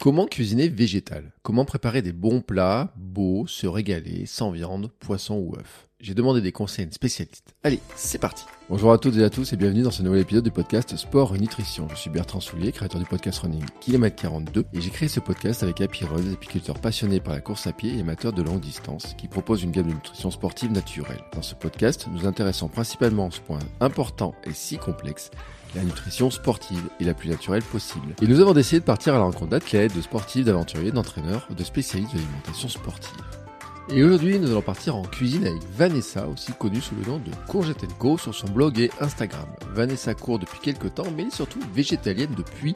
Comment cuisiner végétal? Comment préparer des bons plats, beaux, se régaler, sans viande, poisson ou œuf J'ai demandé des conseils à une spécialiste. Allez, c'est parti Bonjour à toutes et à tous et bienvenue dans ce nouvel épisode du podcast Sport et Nutrition. Je suis Bertrand Soulier, créateur du podcast Running Kilomètre 42 et j'ai créé ce podcast avec Happy Run, apiculteur passionné par la course à pied et amateur de longue distance qui propose une gamme de nutrition sportive naturelle. Dans ce podcast, nous intéressons principalement ce point important et si complexe la nutrition sportive et la plus naturelle possible. Et nous avons décidé de partir à la rencontre d'athlètes, de sportifs, d'aventuriers, d'entraîneurs, de spécialistes de l'alimentation sportive. Et aujourd'hui, nous allons partir en cuisine avec Vanessa, aussi connue sous le nom de Courgette Co sur son blog et Instagram. Vanessa court depuis quelques temps, mais surtout végétalienne depuis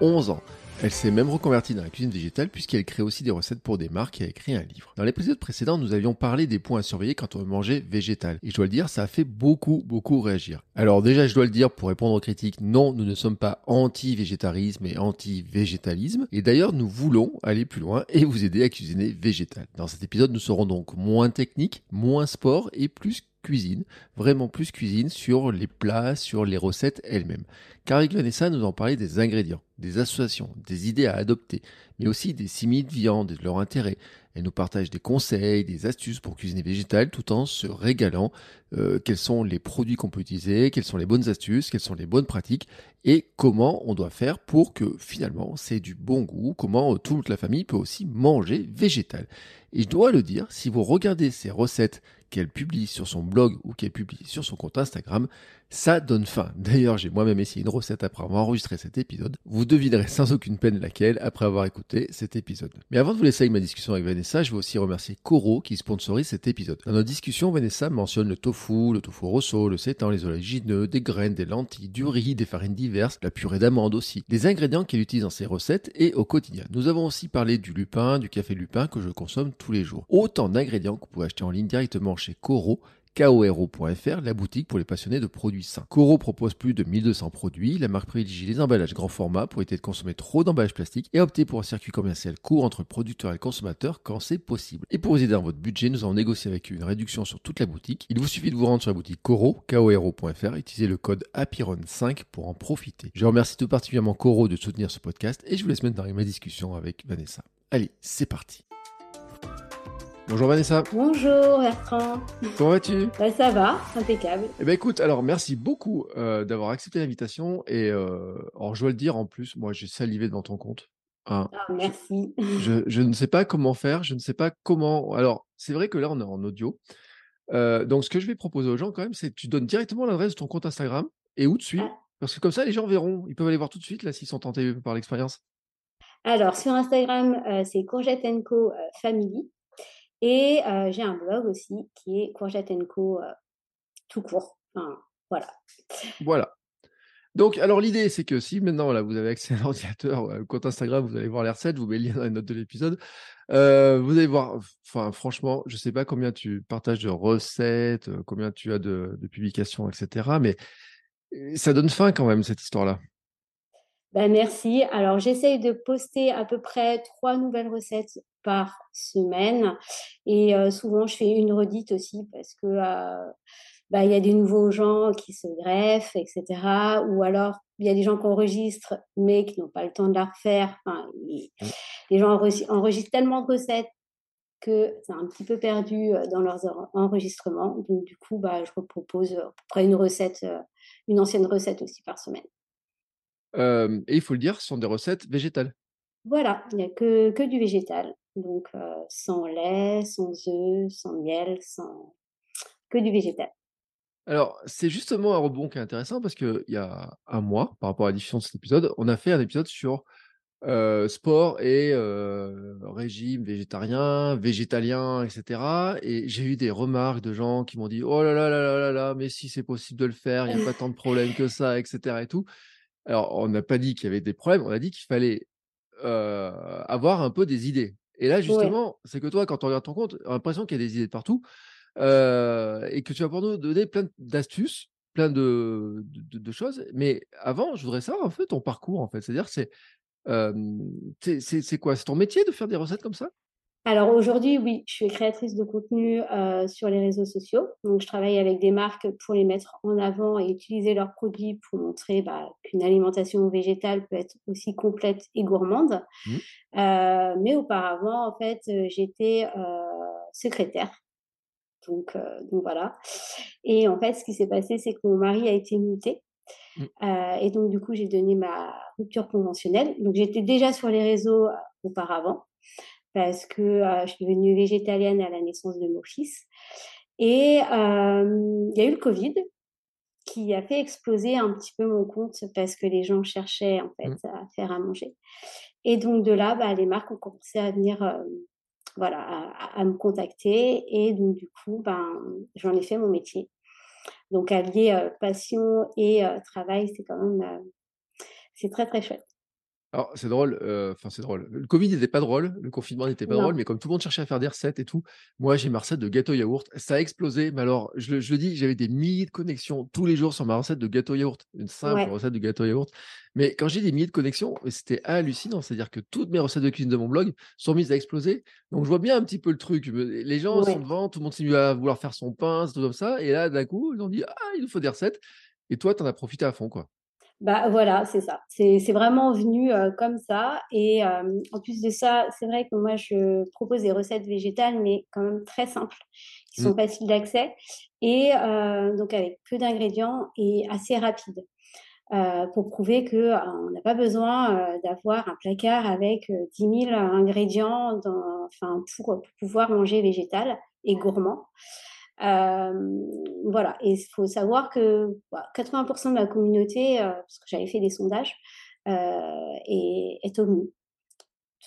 11 ans. Elle s'est même reconvertie dans la cuisine végétale puisqu'elle crée aussi des recettes pour des marques et a écrit un livre. Dans l'épisode précédent, nous avions parlé des points à surveiller quand on manger végétal. Et je dois le dire, ça a fait beaucoup, beaucoup réagir. Alors déjà, je dois le dire pour répondre aux critiques, non, nous ne sommes pas anti-végétarisme et anti-végétalisme. Et d'ailleurs, nous voulons aller plus loin et vous aider à cuisiner végétal. Dans cet épisode, nous serons donc moins techniques, moins sport et plus cuisine, vraiment plus cuisine sur les plats, sur les recettes elles-mêmes. Car avec Vanessa, nous en parler des ingrédients, des associations, des idées à adopter, mais aussi des similes de viande et de leur intérêt. Elle nous partage des conseils, des astuces pour cuisiner végétal tout en se régalant. Euh, quels sont les produits qu'on peut utiliser, quelles sont les bonnes astuces, quelles sont les bonnes pratiques et comment on doit faire pour que finalement c'est du bon goût, comment toute la famille peut aussi manger végétal. Et je dois le dire, si vous regardez ces recettes qu'elle publie sur son blog ou qu'elle publie sur son compte Instagram, ça donne faim. D'ailleurs, j'ai moi-même essayé une recette après avoir enregistré cet épisode. Vous devinerez sans aucune peine laquelle après avoir écouté cet épisode. Mais avant de vous laisser avec ma discussion avec Vanessa, je veux aussi remercier Koro qui sponsorise cet épisode. Dans notre discussion, Vanessa mentionne le tofu, le tofu rosso, le sétan, les oléagineux, des graines, des lentilles, du riz, des farines diverses, la purée d'amande aussi, les ingrédients qu'elle utilise dans ses recettes et au quotidien. Nous avons aussi parlé du lupin, du café lupin que je consomme tous les jours. Autant d'ingrédients que vous pouvez acheter en ligne directement chez Coro koro.fr, la boutique pour les passionnés de produits sains. Coro propose plus de 1200 produits. La marque privilégie les emballages grand format pour éviter de consommer trop d'emballages plastiques et opter pour un circuit commercial court entre le producteur et le consommateur quand c'est possible. Et pour vous aider dans votre budget, nous avons négocié avec une réduction sur toute la boutique. Il vous suffit de vous rendre sur la boutique Coro, koro.fr, et utiliser le code APIRON5 pour en profiter. Je remercie tout particulièrement Coro de soutenir ce podcast et je vous laisse maintenant dans ma discussion avec Vanessa. Allez, c'est parti. Bonjour Vanessa. Bonjour Bertrand. Comment vas-tu? Bah, Ça va, impeccable. Eh ben écoute, alors merci beaucoup euh, d'avoir accepté l'invitation et euh, alors je dois le dire en plus, moi j'ai salivé devant ton compte. Hein. Ah, merci. Je, je, ne sais pas comment faire, je ne sais pas comment. Alors c'est vrai que là on est en audio, euh, donc ce que je vais proposer aux gens quand même, c'est que tu donnes directement l'adresse de ton compte Instagram et où tu suis, ah. parce que comme ça les gens verront, ils peuvent aller voir tout de suite là s'ils sont tentés par l'expérience. Alors sur Instagram, c'est Courgette Co Family. Et j'ai un blog aussi qui est Courgette Co tout court. Enfin, voilà. Voilà. Donc, alors l'idée, c'est que si maintenant là, vous avez accès à l'ordinateur, au compte Instagram, vous allez voir les recettes, vous mettez le lien dans les notes de l'épisode. vous allez voir, enfin, franchement, je ne sais pas combien tu partages de recettes, combien tu as de, de publications, etc. Mais ça donne faim quand même, cette histoire-là. Ben, merci. Alors, j'essaye de poster à peu près trois nouvelles recettes par semaine. Et euh, souvent, je fais une redite aussi parce que euh, bah, il y a des nouveaux gens qui se greffent, etc. Ou alors, il y a des gens qui enregistrent, mais qui n'ont pas le temps de la refaire. Enfin, les gens enregistrent tellement de recettes que c'est un petit peu perdu euh, dans leurs enregistrements. Donc, du coup, bah, je propose à peu près une recette, une ancienne recette aussi par semaine et il faut le dire, ce sont des recettes végétales. Voilà, il n'y a que, que du végétal. Donc, sans lait, sans œufs, sans miel, sans... que du végétal. Alors, c'est justement un rebond qui est intéressant parce qu'il y a un mois, par rapport à la diffusion de cet épisode, on a fait un épisode sur sport et régime végétarien, végétalien, etc. Et j'ai eu des remarques de gens qui m'ont dit Oh là là là là là là, mais si c'est possible de le faire, il n'y a pas tant de problèmes que ça, etc. Et tout. Alors, on n'a pas dit qu'il y avait des problèmes, on a dit qu'il fallait avoir un peu des idées. Et là, justement, c'est que toi, quand on regarde ton compte, on a l'impression qu'il y a des idées de partout et que tu vas pour nous donner plein d'astuces, plein de, de, choses. Mais avant, je voudrais savoir un peu ton parcours, en fait. C'est-à-dire, c'est c'est quoi? C'est ton métier de faire des recettes comme ça? Alors aujourd'hui, oui, je suis créatrice de contenu euh, sur les réseaux sociaux. Donc, je travaille avec des marques pour les mettre en avant et utiliser leurs produits pour montrer bah, qu'une alimentation végétale peut être aussi complète et gourmande. Mmh. Euh, mais auparavant, en fait, euh, j'étais secrétaire. Donc, donc voilà. Et en fait, ce qui s'est passé, c'est que mon mari a été muté. Mmh. et donc, du coup, j'ai donné ma rupture conventionnelle. Donc, j'étais déjà sur les réseaux auparavant parce que euh, je suis devenue végétalienne à la naissance de mon fils. Et euh, il y a eu le Covid qui a fait exploser un petit peu mon compte parce que les gens cherchaient en fait mmh. à faire à manger. Et donc de là, bah, les marques ont commencé à venir, euh, voilà, à, me contacter. Et donc du coup, ben, j'en ai fait mon métier. Donc allier passion et travail, c'est quand même, c'est très très chouette. Alors, c'est drôle, enfin, c'est drôle. Le Covid n'était pas drôle, le confinement n'était pas drôle, mais comme tout le monde cherchait à faire des recettes et tout, moi, j'ai ma recette de gâteau yaourt. Ça a explosé, mais alors, je le, dis, j'avais des milliers de connexions tous les jours sur ma recette de gâteau yaourt, une simple recette de gâteau yaourt. Mais quand j'ai des milliers de connexions, c'était hallucinant. C'est-à-dire que toutes mes recettes de cuisine de mon blog sont mises à exploser. Donc, je vois bien un petit peu le truc. Les gens sont devant, tout le monde s'est mis à vouloir faire son pain, tout comme ça. Et là, d'un coup, ils ont dit, ah, il nous faut des recettes. Et toi, tu en as profité à fond, quoi. Bah voilà, c'est ça. C'est vraiment venu euh, comme ça. Et euh, en plus de ça, c'est vrai que moi, je propose des recettes végétales, mais quand même très simples, qui sont mmh. faciles d'accès, et euh, donc avec peu d'ingrédients et assez rapides. pour prouver qu'on n'a pas besoin d'avoir un placard avec 10 000 ingrédients dans, enfin, pour, pour, pouvoir manger végétal et gourmand. Euh, voilà, et il faut savoir que 80% bah, de ma communauté, euh, parce que j'avais fait des sondages, euh, est, est omni.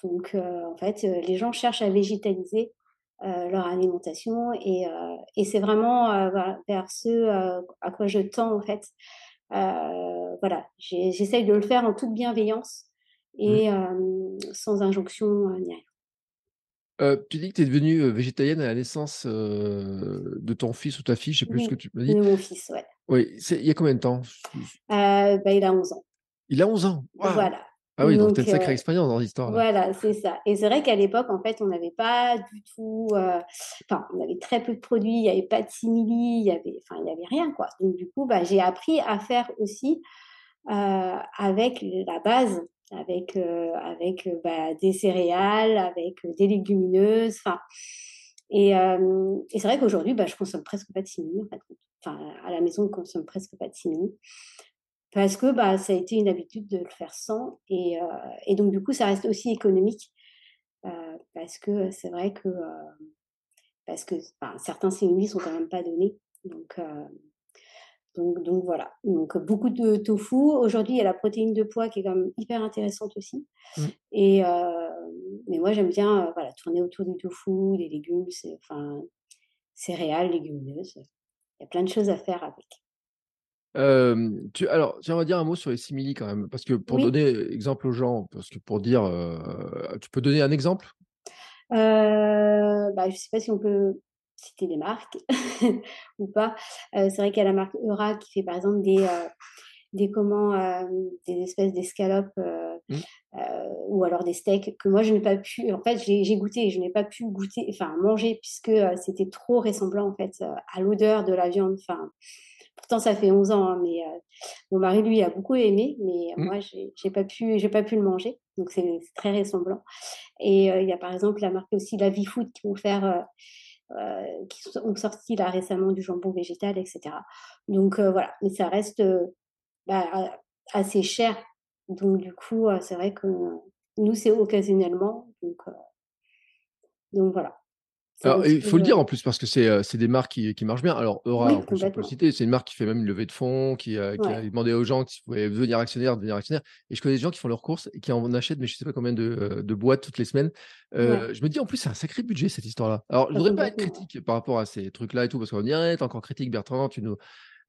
Donc, en fait, les gens cherchent à végétaliser leur alimentation et, et c'est vraiment vers ce à quoi je tends, en fait. voilà, j'essaye de le faire en toute bienveillance et mmh. sans injonction ni rien tu dis que tu es devenue, végétalienne à la naissance, de ton fils ou ta fille, je sais plus ce que tu m'as dit. de mon fils, ouais. Oui, c'est il y a combien de temps? bah, il a 11 ans. Il a 11 ans? Voilà. Ah oui, donc tu as une sacrée expérience dans l'histoire voilà, c'est ça et c'est vrai qu'à l'époque, en fait, on n'avait pas du tout, enfin, on avait très peu de produits, il n'y avait pas de simili, il y avait enfin, il y avait rien, quoi. Donc du coup, bah, j'ai appris à faire aussi, avec la base avec, euh, avec euh, bah, des céréales, avec euh, des légumineuses. Enfin, et, et c'est vrai qu'aujourd'hui, bah, je consomme presque pas de simili. En fait. Enfin, à la maison, on consomme presque pas de simili. Parce que bah, ça a été une habitude de le faire sans. Et, et donc, du coup, ça reste aussi économique. parce que c'est vrai que, parce que certains simili sont quand même pas donnés. Donc, donc, voilà. Donc beaucoup de tofu. Aujourd'hui, il y a la protéine de poids qui est quand même hyper intéressante aussi. Mmh. Et euh, mais moi, j'aime bien euh, voilà, tourner autour du tofu, des légumes, enfin céréales, légumineuses. Il y a plein de choses à faire avec. tu, alors, vas dire un mot sur les simili quand même, parce que pour donner exemple aux gens, parce que pour dire, euh, tu peux donner un exemple? Euh, bah, Je ne sais pas si on peut citer des marques ou pas. Euh, c'est vrai qu'il y a la marque Eura qui fait par exemple des, euh, des, comment, euh, des espèces d'escalopes mmh. ou alors des steaks que moi je n'ai pas pu. En fait, j'ai goûté je n'ai pas pu goûter, enfin manger puisque c'était trop ressemblant en fait à l'odeur de la viande. Enfin, pourtant ça fait 11 ans, hein, mais mon mari lui a beaucoup aimé, mais mmh. moi j'ai pas pu, j'ai pas pu le manger. Donc c'est très ressemblant. Et il y a par exemple la marque aussi La Vie Food qui vont faire euh, qui ont sorti là récemment du jambon végétal, etc. Donc euh, voilà, mais ça reste euh, bah, assez cher. Donc du coup, c'est vrai que nous, c'est occasionnellement. Donc, donc voilà il faut le dire en plus parce que c'est, des marques qui, marchent bien. Alors, Eura, on peut, le citer, c'est une marque qui fait même une levée de fonds, qui, a demandé aux gens qui pouvaient devenir actionnaires, devenir actionnaires. Et je connais des gens qui font leurs courses et qui en achètent, mais je ne sais pas combien de, boîtes toutes les semaines. Je me dis, en plus, c'est un sacré budget cette histoire-là. Alors, je ne voudrais pas être critique par rapport à ces trucs-là et tout, parce qu'on va me dire, «Eh, t'es encore critique, Bertrand, tu nous.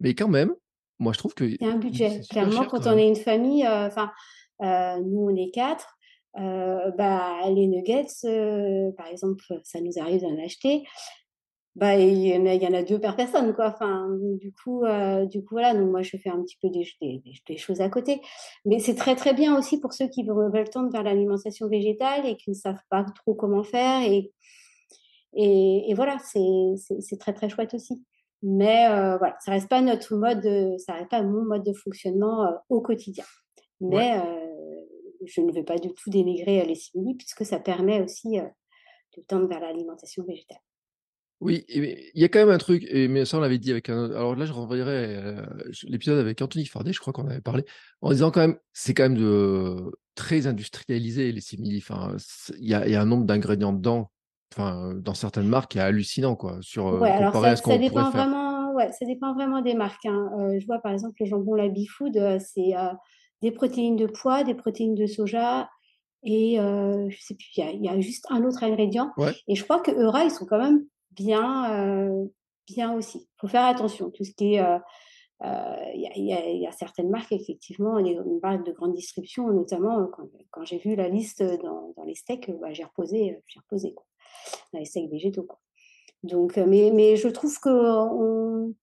Mais quand même, moi, je trouve que. C'est un budget. Clairement, quand, on est une famille, enfin, nous, on est quatre. Euh, bah, les nuggets, euh, par exemple, ça nous arrive d'en acheter. bah, il y en a, il y en a deux par personne, quoi. Enfin, du coup, euh, du coup, voilà. Donc moi, je fais un petit peu des, des, des choses à côté. Mais c'est très très bien aussi pour ceux qui veulent tendre vers l'alimentation végétale et qui ne savent pas trop comment faire. Et, et, et voilà, c'est très très chouette aussi. Mais voilà, ça reste pas notre mode, ça reste pas mon mode de fonctionnement au quotidien. Mais je ne veux pas du tout dénigrer les simili puisque ça permet aussi de tendre vers l'alimentation végétale. Oui, il y a quand même un truc, et mais ça on l'avait dit avec un alors là je renvoyerai l'épisode avec Anthony Fardet, je crois qu'on avait parlé, en disant quand même, c'est quand même de très industrialisé les simili. Enfin, il y a, y a un nombre d'ingrédients dedans, enfin dans certaines marques, qui est hallucinant quoi, sur ouais, alors ça, à ce qu'on dépend vraiment, ouais, ça dépend vraiment des marques. Hein. je vois par exemple le jambon La Bifood, c'est des protéines de pois, des protéines de soja, et euh, je sais plus, il y, a juste un autre ingrédient. Et je crois que Eura, ils sont quand même bien, euh, bien aussi. Il faut faire attention. Tout ce qui est, euh, il y, y, a certaines marques effectivement, les marques de grande distribution, notamment quand, quand j'ai vu la liste dans, dans les steaks, bah, j'ai reposé, j'ai reposé quoi, dans les steaks végétaux. Quoi. Donc, mais, mais je trouve que on,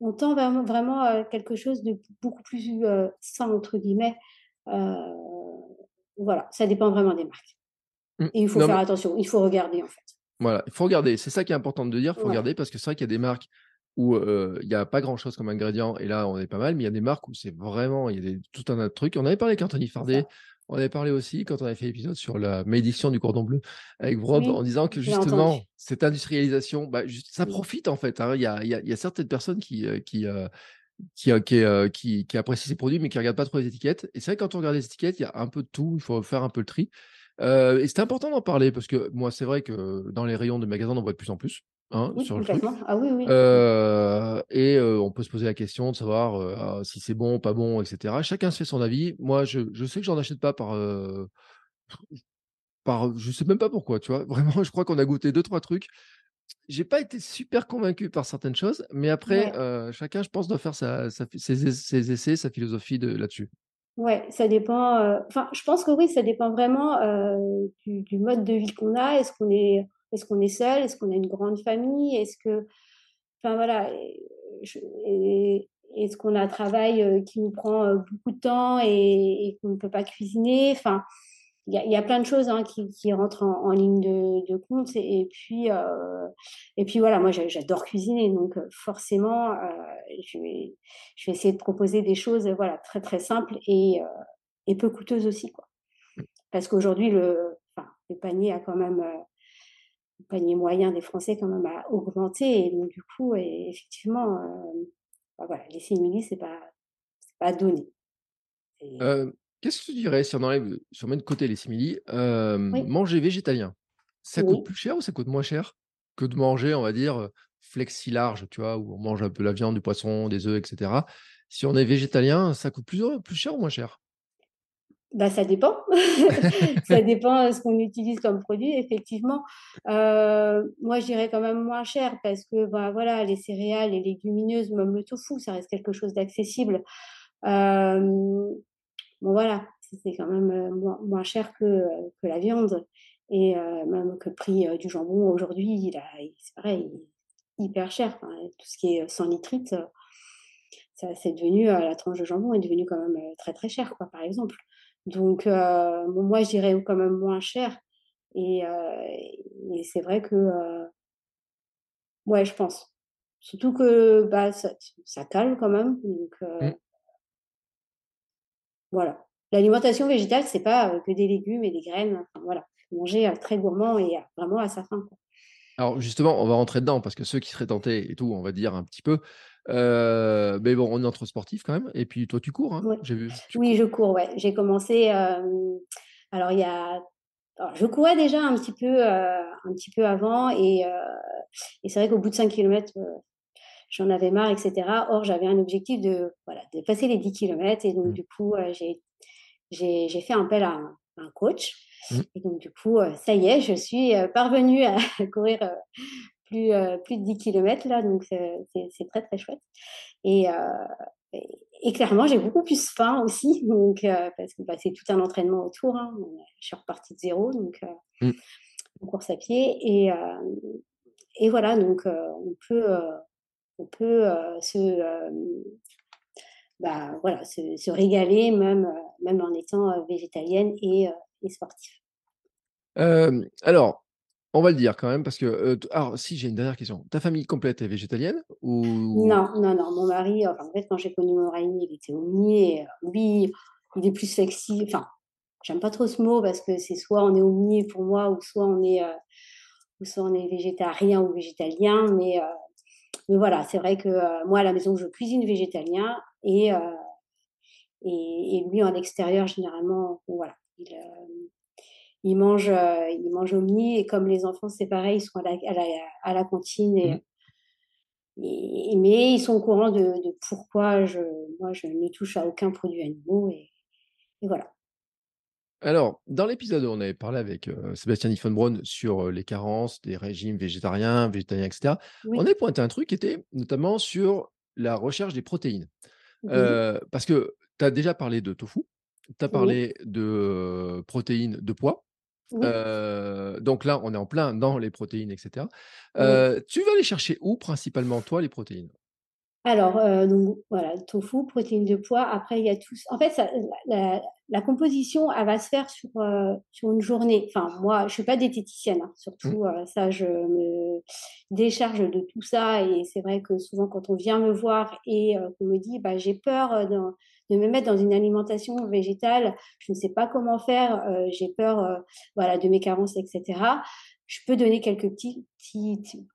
on tend vraiment, à quelque chose de beaucoup plus sain entre guillemets. voilà, ça dépend vraiment des marques. Mmh. Et il faut faire attention, il faut regarder en fait. Voilà, il faut regarder. C'est ça qui est important de dire. Il faut regarder parce que c'est vrai qu'il y a des marques où il n'y a pas grand chose comme ingrédient et là on est pas mal, mais il y a des marques où c'est vraiment, il y a tout un tas de trucs. On avait parlé avec Anthony Fardet, on avait parlé aussi quand on avait fait l'épisode sur la médition du cordon bleu avec Vrob en disant que justement cette industrialisation, bah, ça profite en fait. Hein. Il, y a, il, y a, certaines personnes qui, qui, qui, qui, qui, apprécient ces produits mais qui regardent pas trop les étiquettes. Et c'est vrai que quand on regarde les étiquettes, il y a un peu de tout, il faut faire un peu le tri. Euh, et c'est important d'en parler parce que moi, c'est vrai que dans les rayons de magasins, on en voit de plus en plus. Hein, sur le truc. Ah oui, oui. Euh, et euh, on peut se poser la question de savoir ah, si c'est bon, pas bon, etc. Chacun se fait son avis. Moi, je, je sais que j'en achète pas par, par. Je sais même pas pourquoi, tu vois. Vraiment, je crois qu'on a goûté deux, trois trucs. J'ai pas été super convaincu par certaines choses, mais après, chacun, je pense, doit faire sa, ses, ses, essais, sa philosophie de, là-dessus. Ouais, ça dépend. Euh, enfin, je pense que oui, ça dépend vraiment euh, du, du, mode de vie qu'on a. Est-ce qu'on est, est-ce qu'on est seul? Est-ce qu'on a une grande famille? Est-ce que, enfin voilà, est-ce qu'on a un travail euh, qui nous prend beaucoup de temps et, qu'on ne peut pas cuisiner? Enfin, il y, a, plein de choses hein, qui, rentrent en, ligne de, compte. Et, puis, euh, et puis voilà, moi j'adore cuisiner, donc euh, forcément, euh, je, vais, je vais essayer de proposer des choses voilà, très très simples et, euh, et peu coûteuses aussi. Quoi. Parce qu'aujourd'hui, le, enfin, le panier a quand même, euh, le panier moyen des Français quand même a augmenté. Et donc du coup, et, effectivement, bah, voilà, les simili, c'est pas, pas donné. Qu'est-ce que tu dirais si on enlève, si on met de côté les simili, manger végétalien, ça coûte plus cher ou ça coûte moins cher que de manger, on va dire, flexi large, tu vois, où on mange un peu la viande, du poisson, des œufs, etc. Si on est végétalien, ça coûte plus, plus cher ou moins cher? Bah, ça dépend. ça dépend de ce qu'on utilise comme produit. Effectivement, moi, je dirais quand même moins cher parce que bah, voilà, les céréales, les légumineuses, même le tofu, ça reste quelque chose d'accessible. Bon, voilà, c'est quand même euh, moins, cher que, euh, que la viande. Et euh, même que le prix du jambon aujourd'hui, c'est pareil, hyper cher. tout ce qui est sans nitrite, ça, c'est devenu, la tranche de jambon est devenue quand même très très quoi, par exemple. Donc, moi, je dirais quand même moins cher. Et, et c'est vrai que, ouais, je pense. Surtout que bah, ça, ça calme quand même. Donc, mmh. Voilà. L'alimentation végétale, c'est pas euh, que des légumes et des graines. Enfin, voilà, manger euh, très gourmand et euh, vraiment à sa faim. Alors justement, on va rentrer dedans parce que ceux qui seraient tentés et tout, on va dire un petit peu. Mais bon, on est entre sportifs quand même. Et puis toi, tu cours, hein, j'ai vu. oui, je cours. Ouais, j'ai commencé. alors il y a. je courais déjà un petit peu, un petit peu avant et, et c'est vrai qu'au bout de 5 km, j'en avais marre, etc. Or, j'avais un objectif de, voilà, de passer les 10 km. Et donc, mmh. du coup, euh, j'ai, j'ai, fait appel à un, un coach. Mmh. Et donc, du coup, euh, ça y est, je suis euh, parvenue à courir plus, plus de 10 km. Là, donc, c'est, très, très chouette. Et, et, clairement, j'ai beaucoup plus faim aussi. Donc, parce que bah, c'est tout un entraînement autour. Hein. Je suis repartie de zéro. Donc, mmh. course à pied. Et, et voilà, donc on peut, on peut se, bah, voilà, se, se, régaler même, même en étant végétalienne et, et sportive. alors, on va le dire quand même, parce que. alors, si j'ai une dernière question. Ta famille complète est végétalienne ou... Non, non, non. Mon mari, en fait, quand j'ai connu mon mari, il était omni. Lui, il est plus flexible. Enfin, j'aime pas trop ce mot parce que c'est soit on est omni pour moi, ou soit on est, soit on est végétarien ou végétalien. Mais, mais voilà, c'est vrai que moi, à la maison, je cuisine végétalien et, et, et, lui, en extérieur, généralement, voilà. Il, ils mangent, euh, ils mangent omni et comme les enfants, c'est pareil, ils sont à la, à la, à la cantine et, mmh. mais ils sont au courant de, de, pourquoi je, moi, je ne touche à aucun produit animaux et, voilà. Alors, dans l'épisode où on avait parlé avec euh, Sébastien Diffenbronn sur euh, les carences des régimes végétariens, végétaliens, etc., on avait pointé un truc qui était notamment sur la recherche des protéines. Euh, parce que tu as déjà parlé de tofu, tu as parlé de protéines de poids, donc là, on est en plein dans les protéines, etc. tu vas aller chercher où principalement, toi, les protéines? Alors, donc voilà, tofu, protéines de poids. Après, il y a tout. En fait, la, composition, elle va se faire sur, sur une journée. Enfin, moi, je ne suis pas diététicienne, hein, mmh. surtout. ça, je me décharge de tout ça. Et c'est vrai que souvent, quand on vient me voir et qu'on me dit, bah, j'ai peur de me mettre dans une alimentation végétale, je ne sais pas comment faire, j'ai peur voilà, de mes carences, etc je peux donner quelques petits,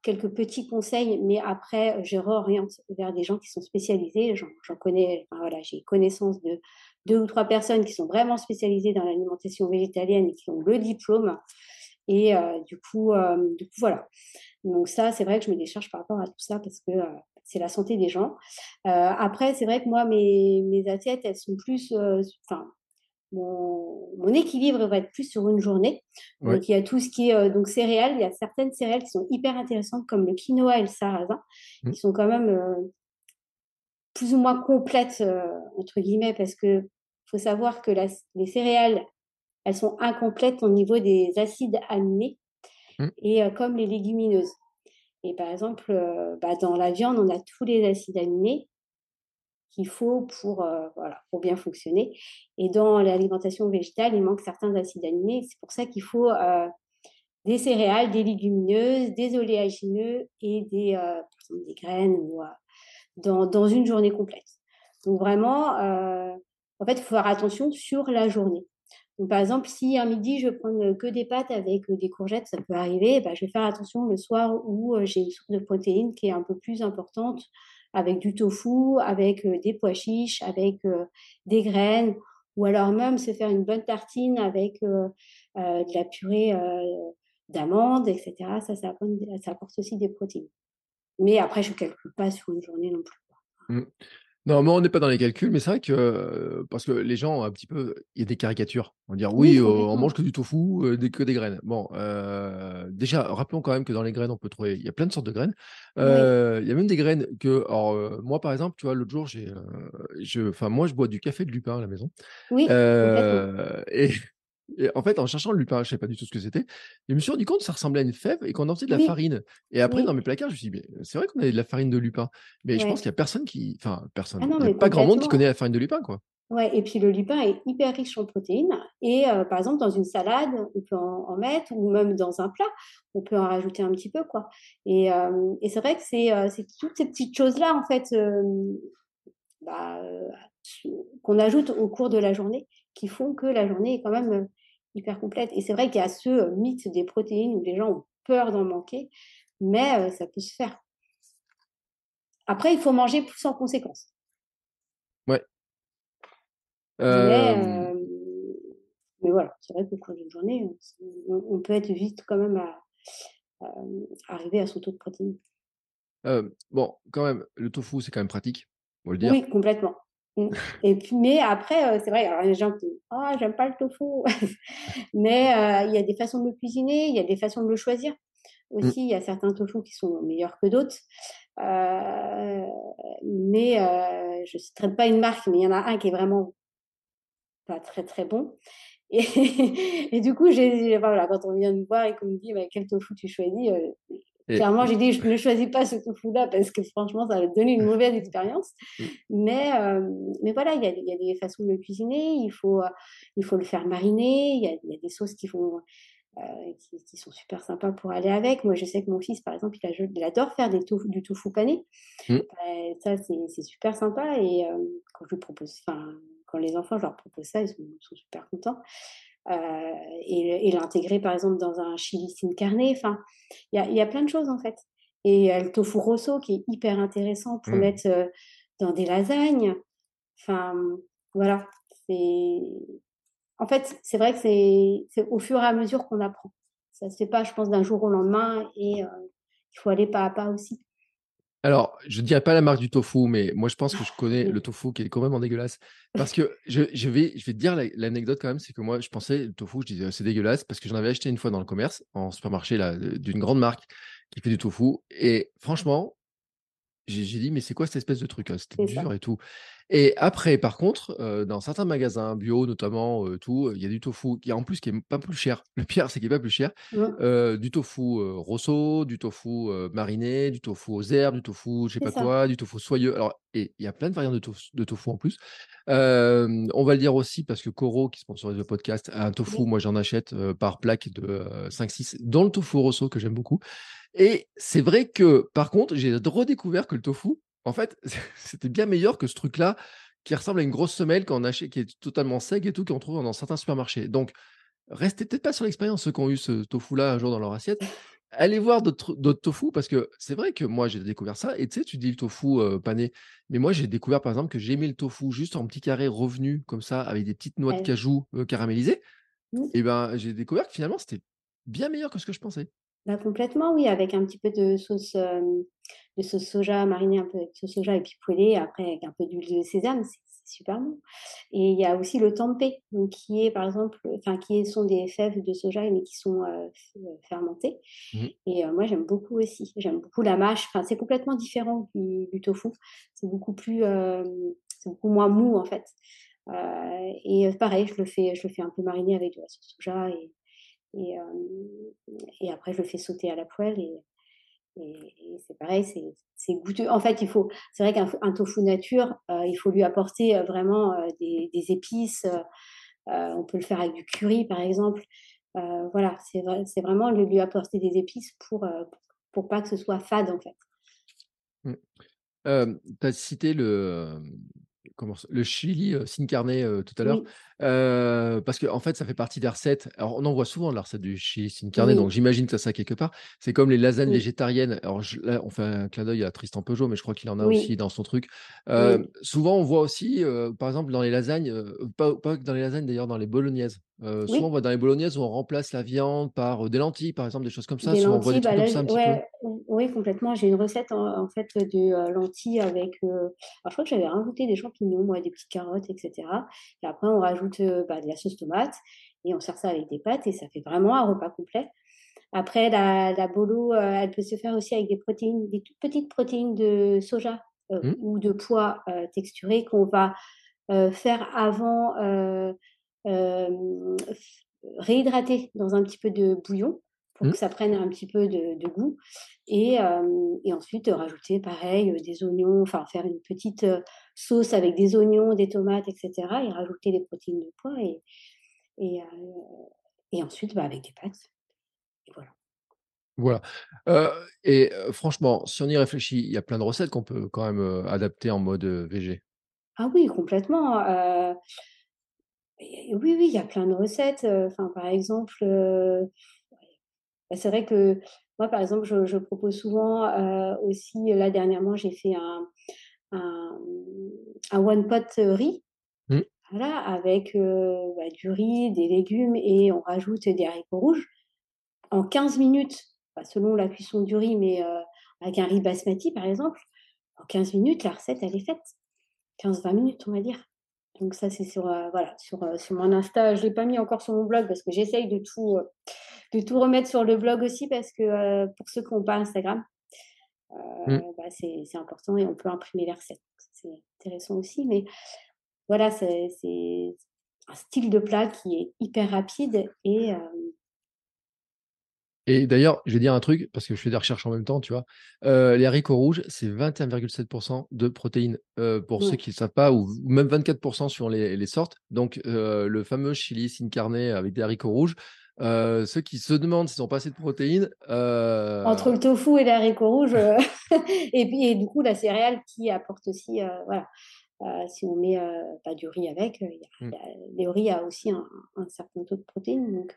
quelques petits conseils, mais après, je réoriente vers des gens qui sont spécialisés. J'en connais, voilà, j'ai connaissance de deux ou trois personnes qui sont vraiment spécialisées dans l'alimentation végétalienne et qui ont le diplôme. Et euh, du, coup, euh, voilà. Donc ça, c'est vrai que je me décharge par rapport à tout ça parce que euh, c'est la santé des gens. après, c'est vrai que moi, mes, mes assiettes, elles sont plus, enfin, mon, équilibre va être plus sur une journée. Donc, il y a tout ce qui est donc céréales. Il y a certaines céréales qui sont hyper intéressantes, comme le quinoa et le sarrasin, mmh. qui sont quand même plus ou moins complètes, entre guillemets, parce que faut savoir que les céréales, elles sont incomplètes au niveau des acides aminés, mmh. et comme les légumineuses. Et par exemple, bah, dans la viande, on a tous les acides aminés, qu'il faut pour, euh, voilà, pour bien fonctionner. Et dans l'alimentation végétale, il manque certains acides aminés. C'est pour ça qu'il faut euh, des céréales, des légumineuses, des oléagineux et des, euh, des graines ou, dans, dans, une journée complète. Donc vraiment, en fait, il faut faire attention sur la journée. Par exemple, si un midi, je prends que des pâtes avec des courgettes, ça peut arriver, bah, je vais faire attention le soir où j'ai une source de protéines qui est un peu plus importante avec du tofu, avec des pois chiches, avec des graines, ou alors même se faire une bonne tartine avec de la purée d'amandes, etc. Ça apporte, aussi des protéines. Mais après, je ne calcule pas sur une journée non plus. Non, moi, on n'est pas dans les calculs, mais c'est vrai que parce que les gens, un petit peu, il y a des caricatures. On va dire oui, on mange que du tofu, que des graines. Bon, déjà, rappelons quand même que dans les graines, on peut trouver, il y a plein de sortes de graines. il y a même des graines que, alors, moi, par exemple, tu vois, l'autre jour, j'ai, enfin, moi, je bois du café de lupin à la maison. Oui. et et en fait, en cherchant le lupin, je ne savais pas du tout ce que c'était. Je me suis rendu compte que ça ressemblait à une fève et qu'on en faisait de la farine. Et après, dans mes placards, je me suis dit, c'est vrai qu'on avait de la farine de lupin. Mais je pense qu'il n'y a personne qui. Enfin, personne. Ah il n'y a pas grand monde qui connaît la farine de lupin, quoi. Ouais, et puis le lupin est hyper riche en protéines. Et euh, par exemple, dans une salade, on peut en, mettre, ou même dans un plat, on peut en rajouter un petit peu, quoi. Et, euh, et c'est vrai que c'est euh, toutes ces petites choses-là, en fait, bah, qu'on ajoute au cours de la journée, qui font que la journée est quand même hyper complète. Et c'est vrai qu'il y a ce euh, mythe des protéines où les gens ont peur d'en manquer, mais euh, ça peut se faire. Après, il faut manger plus en conséquence. Ouais. Mais, euh, voilà, c'est vrai qu'au cours d'une journée, on, peut être vite quand même à, arriver à son taux de protéines. bon, quand même, le tofu, c'est quand même pratique, on le dire. Oui, complètement. Mmh. Et puis, mais après, c'est vrai, alors les gens disent Ah, j'aime pas le tofu. mais il y a des façons de le cuisiner, il y a des façons de le choisir. Mmh. Aussi, il y a certains tofu qui sont meilleurs que d'autres. mais je ne citerai pas une marque, mais il y en a un qui est vraiment pas très très bon. Et, et du coup, j'ai, voilà, quand on vient me voir et qu'on me dit quel tofu tu choisis, Clairement, j'ai dit, je ne choisis pas ce tofu-là parce que franchement, ça va te donner une mauvaise expérience. Mm. Mais, euh, mais voilà, il y a, y a, des façons de le cuisiner. Il faut, il faut le faire mariner. Il y a, y a, des sauces qui, font, euh, qui, sont super sympas pour aller avec. Moi, je sais que mon fils, par exemple, il, adore faire des du tofu pané. Mm. Euh, ça, c'est super sympa. Et quand je lui propose, quand les enfants, je leur propose ça, ils sont, sont super contents. Euh, et, l'intégrer par exemple dans un chili sin carne. Enfin, il y a, plein de choses en fait. Et le tofu rosso qui est hyper intéressant pour mmh. mettre euh, dans des lasagnes. Enfin, voilà. En fait, c'est vrai que c'est au fur et à mesure qu'on apprend. Ça se fait pas, je pense, d'un jour au lendemain et euh, il faut aller pas à pas aussi. Alors, je ne dirais pas la marque du tofu, mais moi, je pense que je connais le tofu qui est quand même en dégueulasse. Parce que je, vais, je vais te dire l'anecdote quand même, c'est que moi, je pensais le tofu, je disais c'est dégueulasse parce que j'en avais acheté une fois dans le commerce, en supermarché d'une grande marque qui fait du tofu. Et franchement, j'ai dit, mais c'est quoi cette espèce de truc C'était dur et tout. Et après, par contre, euh, dans certains magasins bio, notamment, euh, tout, il y a du tofu qui, en plus, qui est pas plus cher. Le pire, c'est qu'il est pas plus cher. Euh, du tofu rosso, du tofu mariné, du tofu aux herbes, du tofu, je sais pas quoi, du tofu soyeux. Alors, et il y a plein de variantes de, tofu, de tofu en plus. on va le dire aussi parce que Coro, qui sponsorise le podcast, a un tofu. Moi, j'en achète par plaque de 5-6, dans le tofu rosso que j'aime beaucoup. Et c'est vrai que, par contre, j'ai redécouvert que le tofu, en fait, c'était bien meilleur que ce truc-là qui ressemble à une grosse semelle qu'on achète, qui est totalement sec et tout, qu'on trouve dans certains supermarchés. Donc, restez peut-être pas sur l'expérience, ceux qui ont eu ce tofu-là un jour dans leur assiette. Allez voir d'autres tofu parce que c'est vrai que moi j'ai découvert ça et tu sais tu dis le tofu pané mais moi j'ai découvert par exemple que j'aimais le tofu juste en petit carré revenu comme ça avec des petites noix de cajou caramélisées mmh. et ben j'ai découvert que finalement c'était bien meilleur que ce que je pensais. Bah, complètement, oui, avec un petit peu de sauce, de sauce soja, marinée un peu avec sauce soja et puis poêlée, après avec un peu d'huile de sésame, c'est super bon. Et il y a aussi le tempeh, donc qui est par exemple, enfin qui sont des fèves de soja mais qui sont fermentées. Mmh. Et moi j'aime beaucoup aussi. J'aime beaucoup la mâche. Enfin c'est complètement différent du, tofu. C'est beaucoup plus, c'est beaucoup moins mou en fait. et pareil, je le fais, je le fais un peu mariner avec de la sauce soja et et, après, je le fais sauter à la poêle et, c'est pareil, c'est goûteux. En fait, il faut, c'est vrai qu'un tofu nature, il faut lui apporter vraiment des, épices. on peut le faire avec du curry, par exemple. voilà, c'est vrai, vraiment lui apporter des épices pour, pour pas que ce soit fade, en fait. Mmh. tu as cité le, le chili sin carne tout à l'heure. parce que en fait, ça fait partie des recettes. Alors, on en voit souvent la recette du chili sin carne, donc j'imagine que as ça quelque part. C'est comme les lasagnes végétariennes. Alors là, on fait un clin d'œil à Tristan Peugeot, mais je crois qu'il en a aussi dans son truc. souvent, on voit aussi, par exemple, dans les lasagnes, pas, pas dans les lasagnes d'ailleurs, dans les bolognaises. Souvent, on voit dans les bolognaises où on remplace la viande par des lentilles, par exemple, des choses comme ça. Des lentilles, bah comme ça un petit peu. Oui, complètement. J'ai une recette en, fait de lentilles avec. alors, je crois que j'avais rajouté des champignons, moi, des petites carottes, etc. Et après, on rajoute bah, de la sauce tomate et on sert ça avec des pâtes et ça fait vraiment un repas complet. Après, la, la bolo, elle peut se faire aussi avec des protéines, des toutes petites protéines de soja mmh. ou de pois texturés qu'on va faire avant réhydrater dans un petit peu de bouillon pour mmh. que ça prenne un petit peu de, goût. Et, et, ensuite, rajouter pareil des oignons, enfin faire une petite sauce avec des oignons, des tomates, etc. Et rajouter des protéines de pois. Et, et, et ensuite, bah, avec des pâtes. Et voilà. Voilà. et franchement, si on y réfléchit, il y a plein de recettes qu'on peut quand même adapter en mode végé. Ah oui, complètement oui, oui, il y a plein de recettes. Enfin, par exemple, bah, c'est vrai que moi, par exemple, je, propose souvent aussi, là dernièrement, j'ai fait un, un, one pot riz. Mmh. Voilà, avec bah, du riz, des légumes et on rajoute des haricots rouges. En 15 minutes, bah, selon la cuisson du riz, mais avec un riz basmati par exemple, en 15 minutes, la recette, elle est faite. 15-20 minutes, on va dire. Donc ça, c'est sur, euh, voilà, sur, euh, sur mon Insta. Je ne l'ai pas mis encore sur mon blog parce que j'essaye de tout, euh, de tout remettre sur le blog aussi parce que pour ceux qui n'ont pas Instagram, mmh. bah, c'est important et on peut imprimer les recettes. C'est intéressant aussi. Mais voilà, c'est un style de plat qui est hyper rapide et, Et d'ailleurs, je vais dire un truc, parce que je fais des recherches en même temps, tu vois. Euh, les haricots rouges, c'est 21,7% de protéines euh, pour ceux Ouais. qui ne savent pas, ou, même 24% sur les, les sortes. Donc, euh, le fameux chili sin carne avec des haricots rouges, euh, ceux qui se demandent s'ils n'ont pas assez de protéines, Entre le tofu et les haricots rouges, euh, et puis et du coup la céréale qui apporte aussi, voilà, si on met pas du riz avec, euh, il y a- le riz a aussi un, un certain taux de protéines. Donc,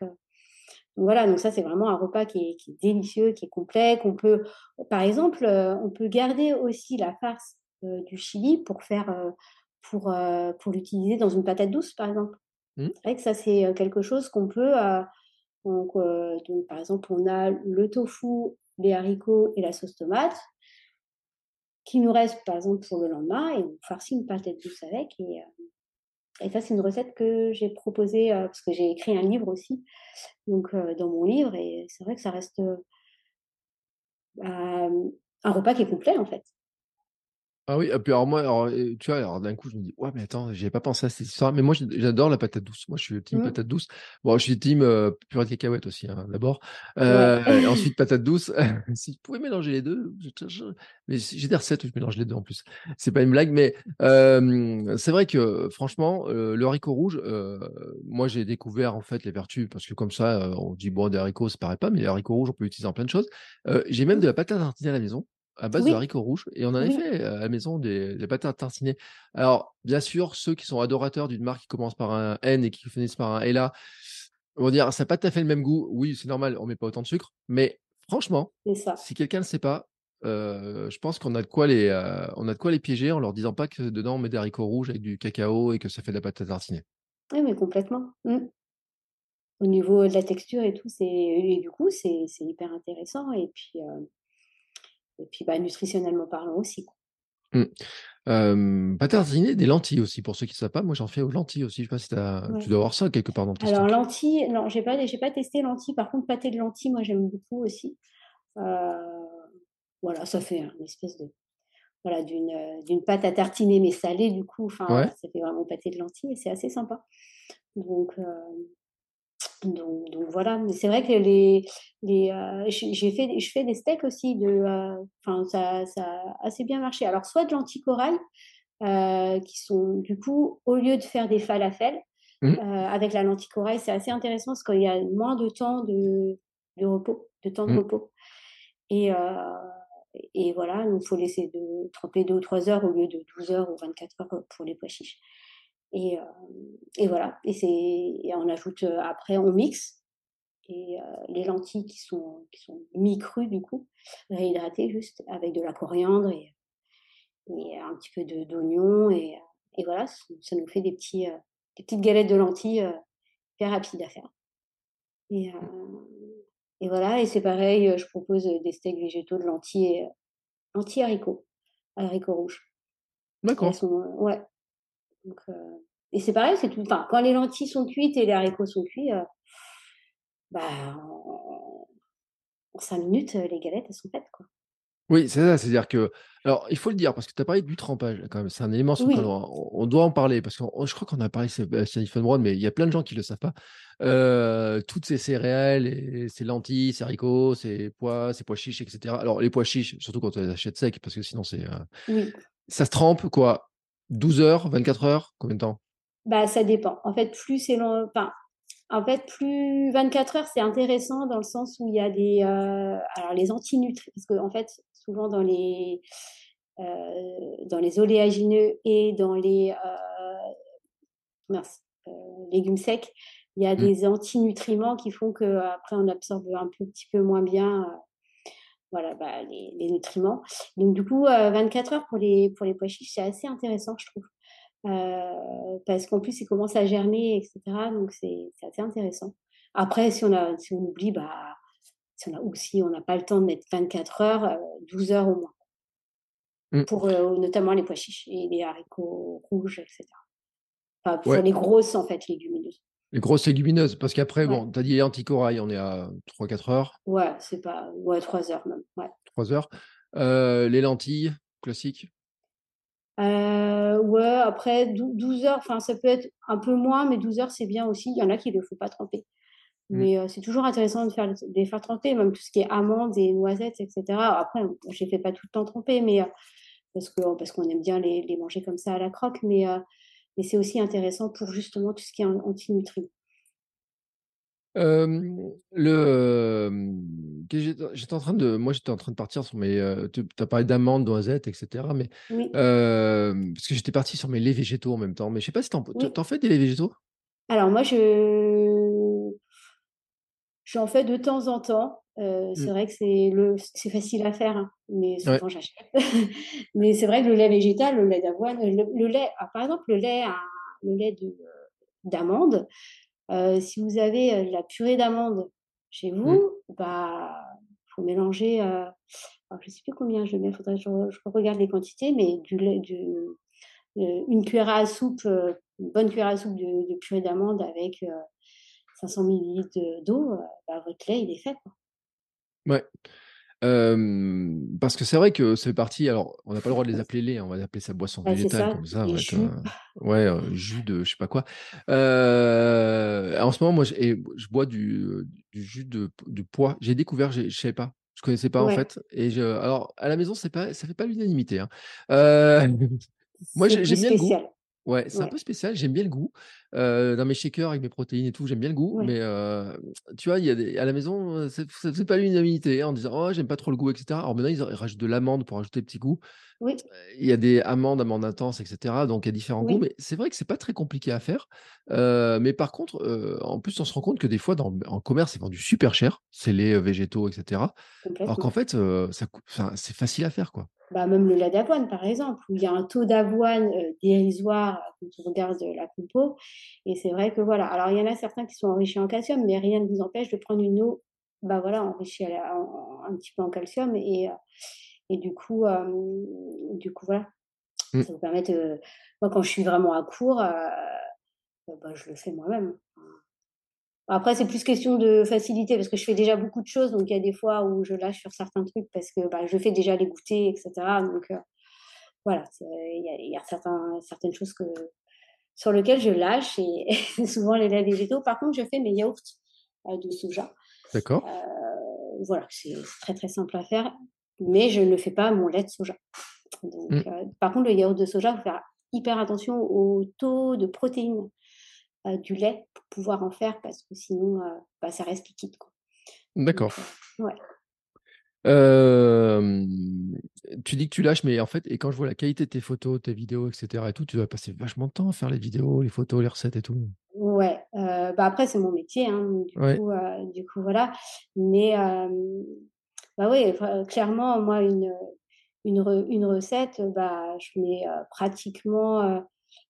donc voilà, donc ça c'est vraiment un repas qui est, qui est délicieux, qui est complet, qu'on peut, par exemple, euh, on peut garder aussi la farce euh, du chili pour faire, euh, pour, euh, pour l'utiliser dans une patate douce, par exemple. Hmm. C'est vrai que ça c'est quelque chose qu'on peut, donc, donc, par exemple, on a le tofu, les haricots et la sauce tomate qui nous reste, par exemple, pour le lendemain et on farcit une patate douce avec. Et, et ça, c'est une recette que j'ai proposée euh, parce que j'ai écrit un livre aussi, donc euh, dans mon livre. Et c'est vrai que ça reste euh, bah, un repas qui est complet, en fait. Ah oui, et puis alors moi, alors, tu vois, alors d'un coup, je me dis, ouais, mais attends, j'avais pas pensé à cette histoire. Mais moi, j'adore la patate douce. Moi, je suis team Mm. patate douce. Bon, je suis team euh, purée de cacahuètes aussi, hein, d'abord. Ouais. Euh, ensuite, patate douce. si je pouvais mélanger les deux, mais j'ai des recettes où je mélange les deux en plus. C'est pas une blague, mais euh, c'est vrai que franchement, euh, le haricot rouge, euh, moi, j'ai découvert en fait les vertus parce que comme ça, on dit bon, des haricots, ça paraît pas, mais les haricots rouges, on peut l'utiliser en plein de choses. Euh, j'ai même de la à tartiner à la maison à base de haricots rouges et on en oui, fait à la maison des, des pâtes à tartiner. Alors, bien sûr, ceux qui sont adorateurs d'une marque qui commence par un N et qui finissent par un L A vont dire ça n'a pas tout à fait le même goût. Oui, c'est normal, on met pas autant de sucre. Mais franchement, ça. si quelqu'un ne sait pas, euh, je pense qu'on a de quoi les, euh, on a de quoi les piéger en leur disant pas que dedans on met des haricots rouges avec du cacao et que ça fait de la pâte à tartiner. Oui, mais complètement. Mm. Au niveau de la texture et tout, c'est et du coup, c'est c'est hyper intéressant. Et puis, euh, et puis bah, nutritionnellement parlant aussi. quoi. Mm. Euh, à tartiner, des lentilles aussi, pour ceux qui ne savent pas. Moi, j'en fais aux lentilles aussi. Je sais pas si Ouais. tu dois avoir ça quelque part dans tes Alors lentilles, non, j'ai pas, j'ai pas testé lentilles. Par contre, pâté de lentilles, moi j'aime beaucoup aussi. Euh, voilà, ça fait une espèce de, voilà, d'une, d'une pâte à tartiner mais salée du coup. Enfin, Ouais. ça fait vraiment pâté de lentilles et c'est assez sympa. Donc, euh, donc, donc voilà. Mais c'est vrai que les, les, euh, j'ai fait, je fais des steaks aussi de, euh, ça, ça a assez bien marché. Alors soit de lentilles corail, euh, qui sont du coup, au lieu de faire des falafels, Mm. euh, avec la lentille corail, c'est assez intéressant parce qu'il y a moins de temps de, de repos, de temps de Mm. repos. Et, et voilà, il faut laisser de, tremper 2 ou 3 heures au lieu de 12 heures ou 24 heures pour les pois chiches. Et, euh, et voilà, et, c'est, et on ajoute euh, après, on mixe. Et euh, les lentilles qui sont, qui sont mi-crues du coup, réhydratées juste avec de la coriandre et, et un petit peu de, d'oignon. Et, et voilà, ça, nous fait des, petits, des petites galettes de lentilles hyper rapides à faire. Et, euh, et voilà, et c'est pareil, je propose des steaks végétaux de lentilles, et, lentilles haricots, haricots rouges. D'accord. ouais. Donc, euh, et c'est pareil, c'est tout. Enfin, quand les lentilles sont cuites et les haricots sont cuits, euh, bah, en, en 5 minutes, euh, les galettes, elles sont faites, quoi. Oui, c'est ça, c'est-à-dire que alors il faut le dire parce que tu as parlé du trempage quand même, c'est un élément sur lequel on on doit en parler parce que je crois qu'on a parlé c'est Stéphane Brown, mais il y a plein de gens qui le savent pas. Toutes ces céréales et ces lentilles, ces haricots, ces pois, ces pois chiches et cetera. Alors les pois chiches, surtout quand on les achète secs parce que sinon c'est, oui. ça se trempe quoi? 12 heures, 24 heures? Combien de temps? Bah, ça dépend. En fait, plus c'est long, enfin, en fait, plus 24 heures, c'est intéressant dans le sens où il y a des, euh, alors les antinutriments, parce que en fait, souvent dans les, euh, dans les oléagineux et dans les euh, légumes secs, il y a Mmh. des antinutriments qui font que après on absorbe un peu, petit peu moins bien, voilà, bah, les, les nutriments. Donc du coup, euh, 24 heures pour les pour les pois chiches, c'est assez intéressant, je trouve. Euh, parce qu'en plus, ils commencent à germer, etc. Donc, c'est assez intéressant. Après, si on, a, si on oublie, bah, si on a, ou si on n'a pas le temps de mettre 24 heures, euh, 12 heures au moins, Mmh. pour euh, notamment les pois chiches et les haricots rouges, etc. Enfin, pour Ouais, les grosses, en fait, légumineuses. Les grosses légumineuses parce qu'après Ouais, bon, tu as dit les anticorail, on est à 3-4 heures, ouais, c'est pas. Ouais, 3 heures même. Ouais. 3 heures. Heu, les lentilles classiques? Euh, ouais, après dou- 12 heures, enfin, ça peut être un peu moins, mais 12 heures, c'est bien aussi. Il y en a qui ne le font pas tremper. Mmh. Mais c'est toujours intéressant de, faire, de les faire tremper, même tout ce qui est amandes et noisettes, etc. Après, je ne les fais pas tout le temps tremper, mais, parce qu'on parce qu'on aime bien les, les, manger comme ça à la croque, mais, mais c'est aussi intéressant pour justement tout ce qui est anti-nutriments. le, j'étais en train de, moi j'étais en train de partir sur mes, tu as parlé d'amandes, noisettes, etc. Mais parce que j'étais parti sur mes laits végétaux en même temps. Mais je sais pas si tu en, fais des laits végétaux? Alors moi je, J'en fais de temps en temps. Euh, c'est mmh. vrai que c'est le c'est facile à faire, hein, mais souvent j'achète. mais c'est vrai que le lait végétal, le lait d'avoine, le, lait, ah, par exemple le lait, le lait de d'amande. Euh, si vous avez euh, la purée d'amande chez mmh. vous, bah faut mélanger. Euh, je sais plus combien je mets, faudrait que je, regarde les quantités, mais du lait, du, une cuillère à soupe, une bonne cuillère à soupe de, de purée d'amande avec 500 ml d'eau, bah, votre lait, il est fait. Quoi. Ouais. parce que c'est vrai que c'est parti. Alors, on n'a pas le droit de les appeler lait, on va appeler ça boisson bah, végétale comme ça. jus. ouais, jus de je sais pas quoi. en ce moment, moi, je, je bois du, du jus de, de pois. J'ai découvert, je savais pas. Je connaissais pas en fait. Et je, alors à la maison, pas, ça fait pas l'unanimité. Hein. moi, j'aime bien le goût. Ouais, c'est un peu spécial, j'aime bien le goût. Dans mes shakers avec mes protéines et tout, j'aime bien le goût. Mais tu vois, il y a des, à la maison, c'est c'est pas l'unanimité hein, en disant oh j'aime pas trop le goût, etc. Alors maintenant ils, rajoutent de l'amande pour ajouter le petit goût. Oui, Il y a des amandes, amandes intenses, etc. Donc il y a différents goûts, mais c'est vrai que c'est pas très compliqué à faire. mais par contre, en plus on se rend compte que des fois dans, en commerce c'est vendu super cher, c'est les végétaux, etc. Alors qu'en fait, ça, c'est facile à faire quoi. Bah, même le lait d'avoine, par exemple, où il y a un taux d'avoine euh, dérisoire quand on regarde la compo. Et c'est vrai que voilà. Alors, il y en a certains qui sont enrichis en calcium, mais rien ne vous empêche de prendre une eau bah, voilà, enrichie un petit peu en calcium. Et, euh, et du, coup, euh, du coup, voilà. Mmh. Ça vous permet de. Moi, quand je suis vraiment à court, bah, je le fais moi-même. Après, c'est plus question de facilité parce que je fais déjà beaucoup de choses. Donc, il y a des fois où je lâche sur certains trucs parce que bah, je fais déjà les goûter, etc. Donc, euh, voilà, il y a, certains, certaines choses que, sur lesquelles je lâche et, souvent les laits végétaux. Par contre, je fais mes yaourts euh, de soja. D'accord. Euh, voilà, c'est très très simple à faire, mais je ne fais pas mon lait de soja. Donc, mmh. par contre, le yaourt de soja, il faut faire hyper attention au taux de protéines euh, du lait pour pouvoir en faire parce que sinon, euh, bah, ça reste liquide. D'accord. Euh, tu dis que tu lâches, mais en fait, et quand je vois la qualité de tes photos, tes vidéos, etc., et tout, tu vas passer vachement de temps à faire les vidéos, les photos, les recettes et tout. Ouais, bah après, c'est mon métier, hein, du, coup, du, coup, voilà. Mais, bah oui, clairement, moi, une, une, une recette, bah, je mets pratiquement,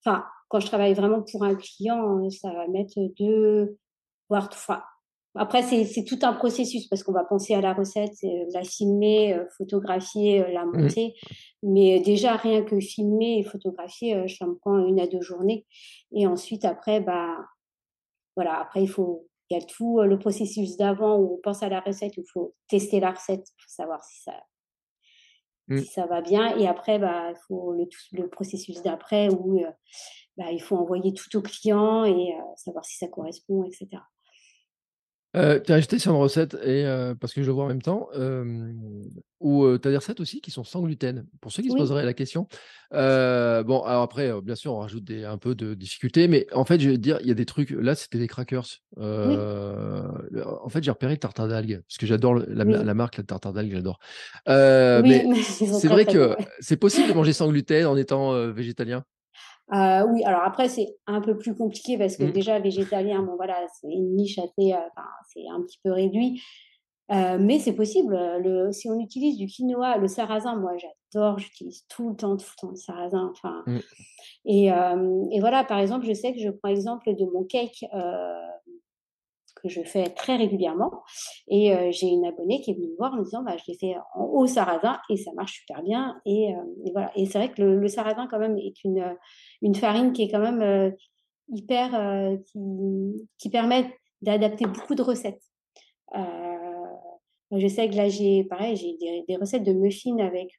enfin, quand je travaille vraiment pour un client, euh, ça va mettre deux, voire trois. Après, c'est tout un processus parce qu'on va penser à la recette, euh, la filmer, euh, photographier, la mmh. monter. Mais déjà, rien que filmer et photographier, ça me prend une à deux journées. Et ensuite, après, bah, voilà, après, il faut, il y a tout le processus d'avant où on pense à la recette, où il faut tester la recette pour savoir si ça, mmh. si ça va bien. Et après, bah, il faut le, le processus d'après où bah, il faut envoyer tout au client et savoir si ça correspond, etc. Euh, tu as ajouté sur une recette, et, parce que je le vois en même temps, où tu as des recettes aussi qui sont sans gluten? Pour ceux qui se poseraient la question. bon, alors après, bien sûr, on rajoute des, un peu de difficulté, mais en fait, je vais te dire, il y a des trucs. Là, c'était des crackers. En fait, j'ai repéré le tartare d'algues, parce que j'adore la, marque, la tartare d'algues, j'adore. mais c'est vrai que c'est possible de manger sans gluten en étant végétalien? Euh, oui, alors après, c'est un peu plus compliqué parce que mmh. déjà, végétalien, bon voilà, c'est une niche assez, euh, c'est un petit peu réduit. Euh, mais c'est possible. Le, si on utilise du quinoa, le sarrasin, moi j'adore, j'utilise tout le temps, tout le temps le sarrasin. Enfin, mmh. et, et, voilà, par exemple, je sais que je prends exemple de mon cake que je fais très régulièrement. Et euh, j'ai une abonnée qui est venue me voir en me disant bah, Je l'ai fait en haut sarrasin et ça marche super bien. Et, euh, voilà. Et c'est vrai que le, sarrasin, quand même, est une, une farine qui est quand même euh, hyper. qui, qui permet d'adapter beaucoup de recettes. je sais que là, j'ai pareil, j'ai des, des, recettes de muffins avec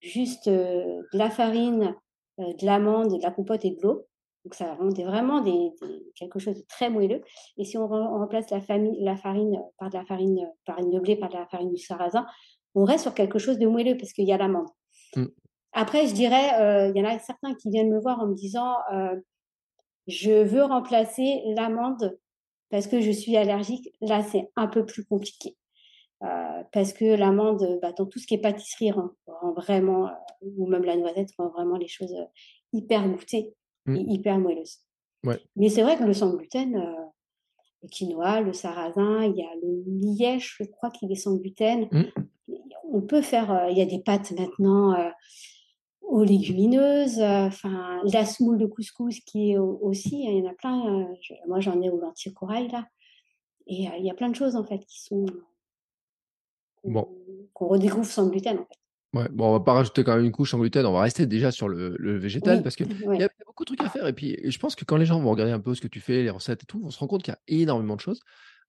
juste de la farine, de l'amande, de la compote et de l'eau. Donc ça rendait vraiment des, quelque chose de très moelleux. Et si on, remplace la, famille, la farine par de la farine, farine de blé, par de la farine du sarrasin, on reste sur quelque chose de moelleux parce qu'il y a l'amande. Mmh. Après, je dirais, il y en a certains qui viennent me voir en me disant, je veux remplacer l'amande parce que je suis allergique. Là, c'est un peu plus compliqué. parce que l'amande, bah, dans tout ce qui est pâtisserie, rend, vraiment, ou même la noisette, rend vraiment les choses hyper goûtées et mmh. hyper moelleuses. Mais c'est vrai que le sans gluten, le quinoa, le sarrasin, il y a le liège, je crois qu'il est sans gluten. Mmh. On peut faire, il y a des pâtes maintenant aux légumineuses, enfin la semoule de couscous qui est aussi, il y en a plein. moi j'en ai au lentilles corail là, et il y a plein de choses en fait qui sont bon. qu'on redécouvre sans gluten en fait. Ouais, bon, on va pas rajouter quand même une couche sans gluten, on va rester déjà sur le, végétal parce qu'il y, a beaucoup de trucs à faire. Et puis, je pense que quand les gens vont regarder un peu ce que tu fais, les recettes et tout, on se rend compte qu'il y a énormément de choses.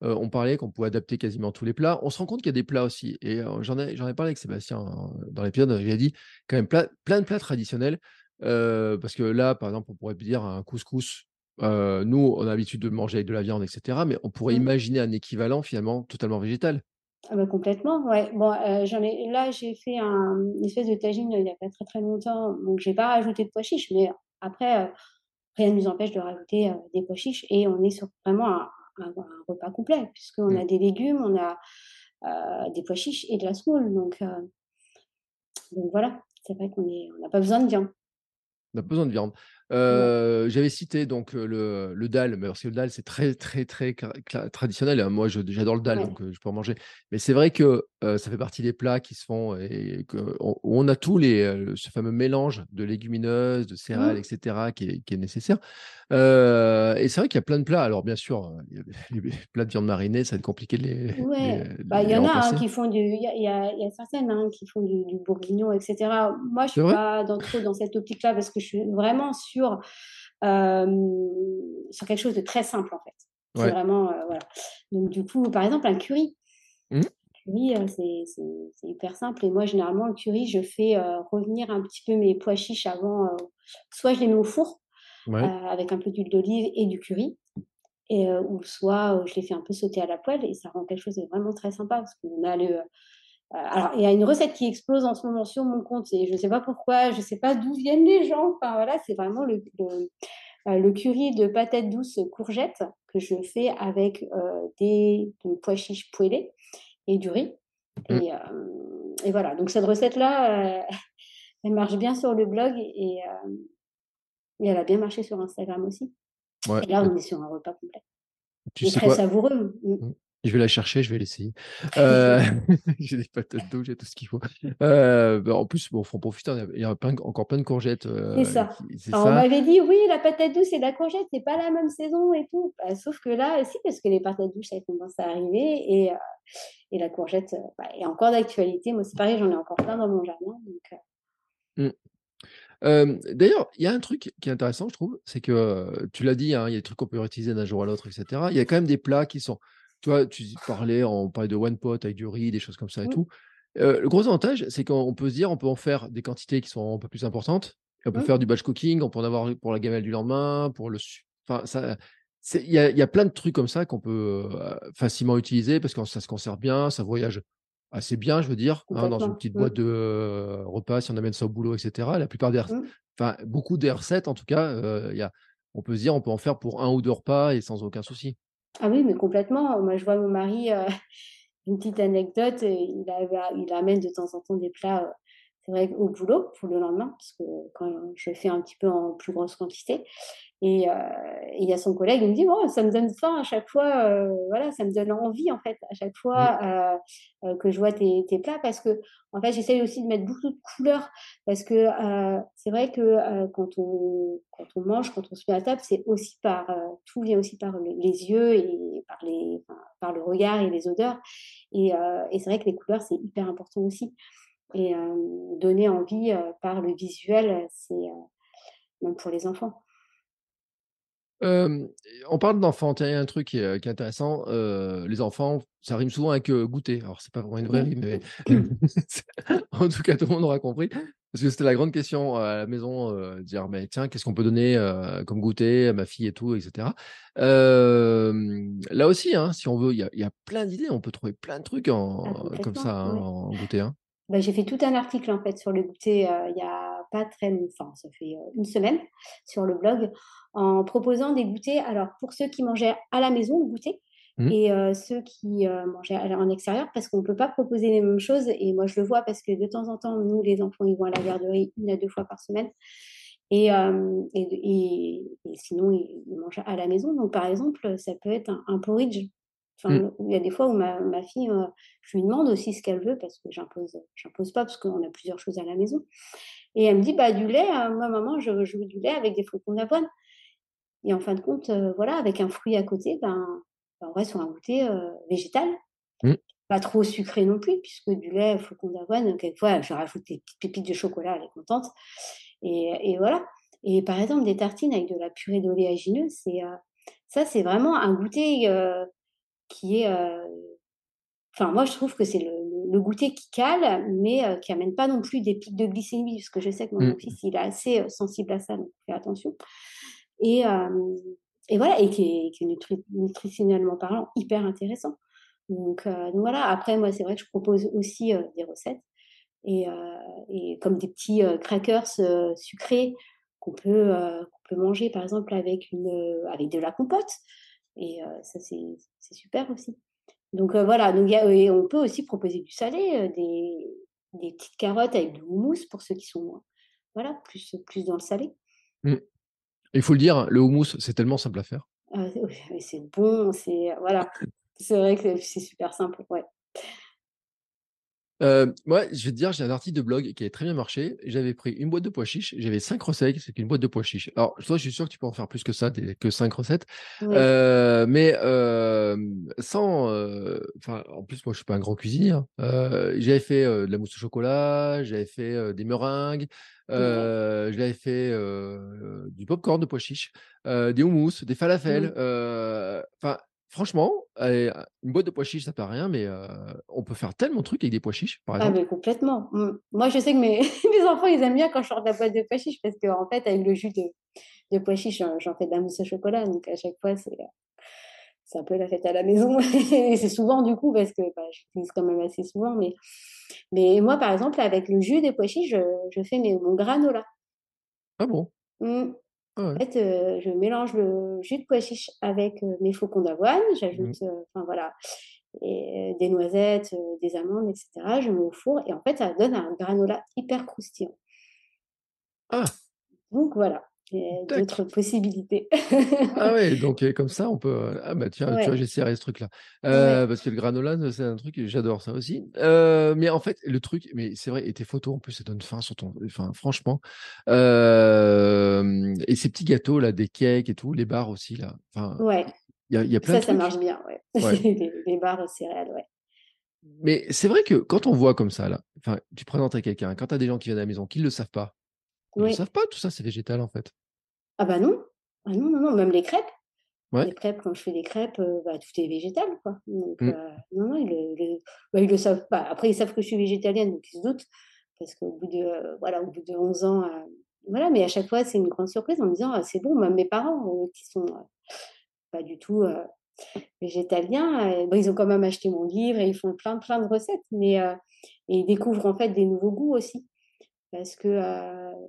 Euh, on parlait qu'on pouvait adapter quasiment tous les plats. On se rend compte qu'il y a des plats aussi. Et euh, j'en ai, parlé avec Sébastien euh, dans l'épisode. J'ai dit quand même plein, de plats traditionnels. parce que là, par exemple, on pourrait dire un couscous. nous, on a l'habitude de manger avec de la viande, etc. Mais on pourrait mmh. imaginer un équivalent finalement totalement végétal. Ah bah complètement, ouais. Bon, j'en ai, là, j'ai fait un, une espèce de tagine il n'y a pas très très longtemps, donc j'ai pas rajouté de pois chiches, mais après, rien ne nous empêche de rajouter des pois chiches et on est sur vraiment un, un, repas complet, puisqu'on a mmh. des légumes, on a euh, des pois chiches et de la semoule. Donc, euh, donc voilà, c'est vrai qu'on n'a pas besoin de viande. On n'a pas besoin de viande. Euh, j'avais cité donc le, le dalle, mais parce que le dalle c'est très très très traditionnel. Moi j'adore le dalle, donc je peux en manger. Mais c'est vrai que ça fait partie des plats qui se font et qu'on on a tous les ce fameux mélange de légumineuses, de céréales, mmh. etc. qui est, qui est nécessaire. et c'est vrai qu'il y a plein de plats. Alors bien sûr, les plats de viande marinée, ça va être compliqué de les. Bah, il y en a hein, qui font du, il y, a, y a certaines hein, qui font du, bourguignon, etc. Moi je suis pas dans, trop dans cette optique-là parce que je suis vraiment sûre sur, sur quelque chose de très simple en fait. C'est vraiment, voilà. Donc du coup, par exemple, un curry. Mmh. curry, c'est hyper simple. Et moi, généralement, le curry, je fais revenir un petit peu mes pois chiches avant. soit je les mets au four avec un peu d'huile d'olive et du curry. Et, ou soit je les fais un peu sauter à la poêle et ça rend quelque chose de vraiment très sympa parce qu'on a le, euh, alors, il y a une recette qui explose en ce moment sur mon compte et je ne sais pas pourquoi, je ne sais pas d'où viennent les gens. Enfin, voilà, c'est vraiment le, le, euh, curry de patates douces courgettes que je fais avec euh, des, pois chiches poêlés et du riz. Mmh. Et, voilà, donc cette recette-là, elle marche bien sur le blog et, elle a bien marché sur Instagram aussi. Et là, on est sur un repas complet. Tu très savoureux. Mmh. Je vais la chercher, je vais l'essayer. Euh, j'ai des patates d'eau, j'ai tout ce qu'il faut. Euh, bah, en plus, bon, faut en profiter, il y a encore plein de courgettes. Euh, c'est ça. On m'avait dit, oui, la patate douce et la courgette, c'est pas la même saison et tout. Bah, sauf que là, si, parce que les patates douces, elles commencent à arriver et, et la courgette bah, est encore d'actualité. Moi, c'est pareil, j'en ai encore plein dans mon jardin. Mmh. D'ailleurs, il y a un truc qui est intéressant, je trouve, c'est que tu l'as dit, hein, il y a des trucs qu'on peut réutiliser d'un jour à l'autre, etc. Il y a quand même des plats qui sont tu vois, tu parlais, on parlait de one pot avec du riz, des choses comme ça et tout. le gros avantage, c'est qu'on peut se dire, on peut en faire des quantités qui sont un peu plus importantes. on peut faire du batch cooking, on peut en avoir pour la gamelle du lendemain, pour le. Enfin, ça. Il y a, y a, plein de trucs comme ça qu'on peut facilement utiliser parce que ça se conserve bien, ça voyage assez bien, je veux dire, hein, dans une petite boîte de repas, si on amène ça au boulot, etc. La plupart des, enfin, beaucoup des recettes, en tout cas, y a, on peut se dire, on peut en faire pour un ou deux repas et sans aucun souci. Ah oui, mais complètement. Moi, je vois mon mari, euh, une petite anecdote, euh, il, il amène de temps en temps des plats, euh, au boulot pour le lendemain, parce que quand je fais un petit peu en plus grosse quantité. Et il y a son collègue, il me dit oh, ça me donne faim à chaque fois, voilà, ça me donne envie en fait à chaque fois mmh. que je vois tes, tes, plats parce que en fait j'essaye aussi de mettre beaucoup de couleurs parce que c'est vrai que quand on quand on mange, quand on se met à table, c'est aussi par tout vient aussi par les yeux et par les par le regard et les odeurs et, et c'est vrai que les couleurs c'est hyper important aussi et donner envie par le visuel c'est même pour les enfants. On parle d'enfants. Tiens, il y a un truc qui est, qui est intéressant. les enfants, ça rime souvent avec goûter. Alors, c'est pas vraiment une vraie rime, mais en tout cas, tout le monde aura compris. Parce que c'était la grande question à la maison, dire, mais tiens, qu'est-ce qu'on peut donner comme goûter à ma fille et tout, etc. là aussi, hein, si on veut, il y a, plein d'idées. On peut trouver plein de trucs en, ah, comme ça hein, en goûter. Hein. Bah, j'ai fait tout un article en fait sur le goûter il y a pas très longtemps, ça fait une semaine sur le blog, en proposant des goûters. Alors pour ceux qui mangeaient à la maison, goûter, mmh. et ceux qui mangeaient en extérieur, parce qu'on ne peut pas proposer les mêmes choses. Et moi, je le vois parce que de temps en temps, nous, les enfants, ils vont à la garderie une à deux fois par semaine. Et, et, sinon, ils, mangent à la maison. Donc, par exemple, ça peut être un porridge Mmh. Il y a des fois où ma, ma fille, euh, je lui demande aussi ce qu'elle veut parce que j'impose, j'impose pas parce qu'on a plusieurs choses à la maison. Et elle me dit, bah, du lait, euh, moi, maman, je, veux du lait avec des flocons d'avoine. Et en fin de compte, euh, voilà, avec un fruit à côté, ben, ben on reste sur un goûter végétal. Mmh. Pas trop sucré non plus, puisque du lait, flocons d'avoine, quelquefois, je rajoute des petites pépites de chocolat, elle est contente. Et, et voilà. Et par exemple, des tartines avec de la purée d'oléagineux, c'est ça, c'est vraiment un goûter qui est. Enfin, moi, je trouve que c'est le, goûter qui cale, mais qui amène pas non plus des pics de glycémie, parce que je sais que mon mmh. fils, il est assez sensible à ça, donc fais attention. Et, et voilà, et qui est, nutritionnellement parlant hyper intéressant. Donc, voilà, après, moi, c'est vrai que je propose aussi des recettes. Et, et, comme des petits crackers sucrés qu'on peut, peut manger, par exemple, avec, une, avec de la compote. Et ça, c'est super aussi. Donc voilà, donc, et on peut aussi proposer du salé, des, des, petites carottes avec du houmous pour ceux qui sont voilà, plus, plus dans le salé. Mmh. Il faut le dire, le houmous, c'est tellement simple à faire. Ah, c'est bon, c'est voilà, c'est vrai que c'est super simple, ouais. Euh, moi, je vais te dire, j'ai un article de blog qui avait très bien marché. J'avais pris une boîte de pois chiches, j'avais cinq recettes, c'est une boîte de pois chiches. Alors, toi, je suis sûr que tu peux en faire plus que ça, que cinq recettes. Euh, mais euh, sans, enfin, en plus, moi, je suis pas un grand cuisinier. Hein. j'avais fait de la mousse au chocolat, j'avais fait des meringues, j'avais fait du popcorn de pois chiches, des houmous, des falafels. Enfin, franchement, une boîte de pois chiches, ça paraît rien, mais on peut faire tellement de trucs avec des pois chiches, par ah, exemple. Ah, mais complètement. Mmh. Moi, je sais que mes, mes, enfants, ils aiment bien quand je sors de la boîte de pois chiches parce qu'en fait, avec le jus de, de pois chiches, j'en fais de la mousse au chocolat. Donc, à chaque fois, c'est c'est un peu la fête à la maison. et c'est souvent du coup, parce que bah, j'utilise quand même assez souvent. Mais, mais moi, par exemple, avec le jus des pois chiches, je, je fais mes, mon granola. Ah bon? Mmh. En fait, je mélange le jus de pois chiche avec mes flocons d'avoine, mmh j'ajoute, enfin voilà, des noisettes, des amandes, etc. Je mets au four et en fait, ça donne un granola hyper croustillant. Ah. Donc voilà d'autres possibilités. ah ouais, donc comme ça, on peut. Ah bah tiens, tu vois, j'essaierai ce truc-là. Parce que le granola, c'est un truc, j'adore ça aussi. mais en fait, le truc, mais c'est vrai, et tes photos, en plus, ça donne faim sur ton. Enfin, franchement. et ces petits gâteaux, là, des cakes et tout, les bars aussi, là. Enfin, ouais. Il y a, plein ça, de ça marche bien, ouais. les, les, bars aux céréales, ouais. Mais c'est vrai que quand on voit comme ça, là, enfin, tu présentes à quelqu'un, quand tu as des gens qui viennent à la maison, qui ne le savent pas, ils ne savent pas, tout ça, c'est végétal, en fait. Ah bah non. Ah non, non, non, même les crêpes. Les crêpes, quand je fais des crêpes, bah, tout est végétal, quoi. Donc, mmh. non, non, ils le, bah, savent pas. Après, ils savent que je suis végétalienne, donc ils se doutent. Parce qu'au bout de, voilà, au bout de 11 ans, voilà, mais à chaque fois, c'est une grande surprise en me disant, «Ah, c'est bon, même mes parents, qui sont pas du tout végétaliens, bah, ils ont quand même acheté mon livre et ils font plein, plein de recettes, mais et ils découvrent en fait des nouveaux goûts aussi. Parce que,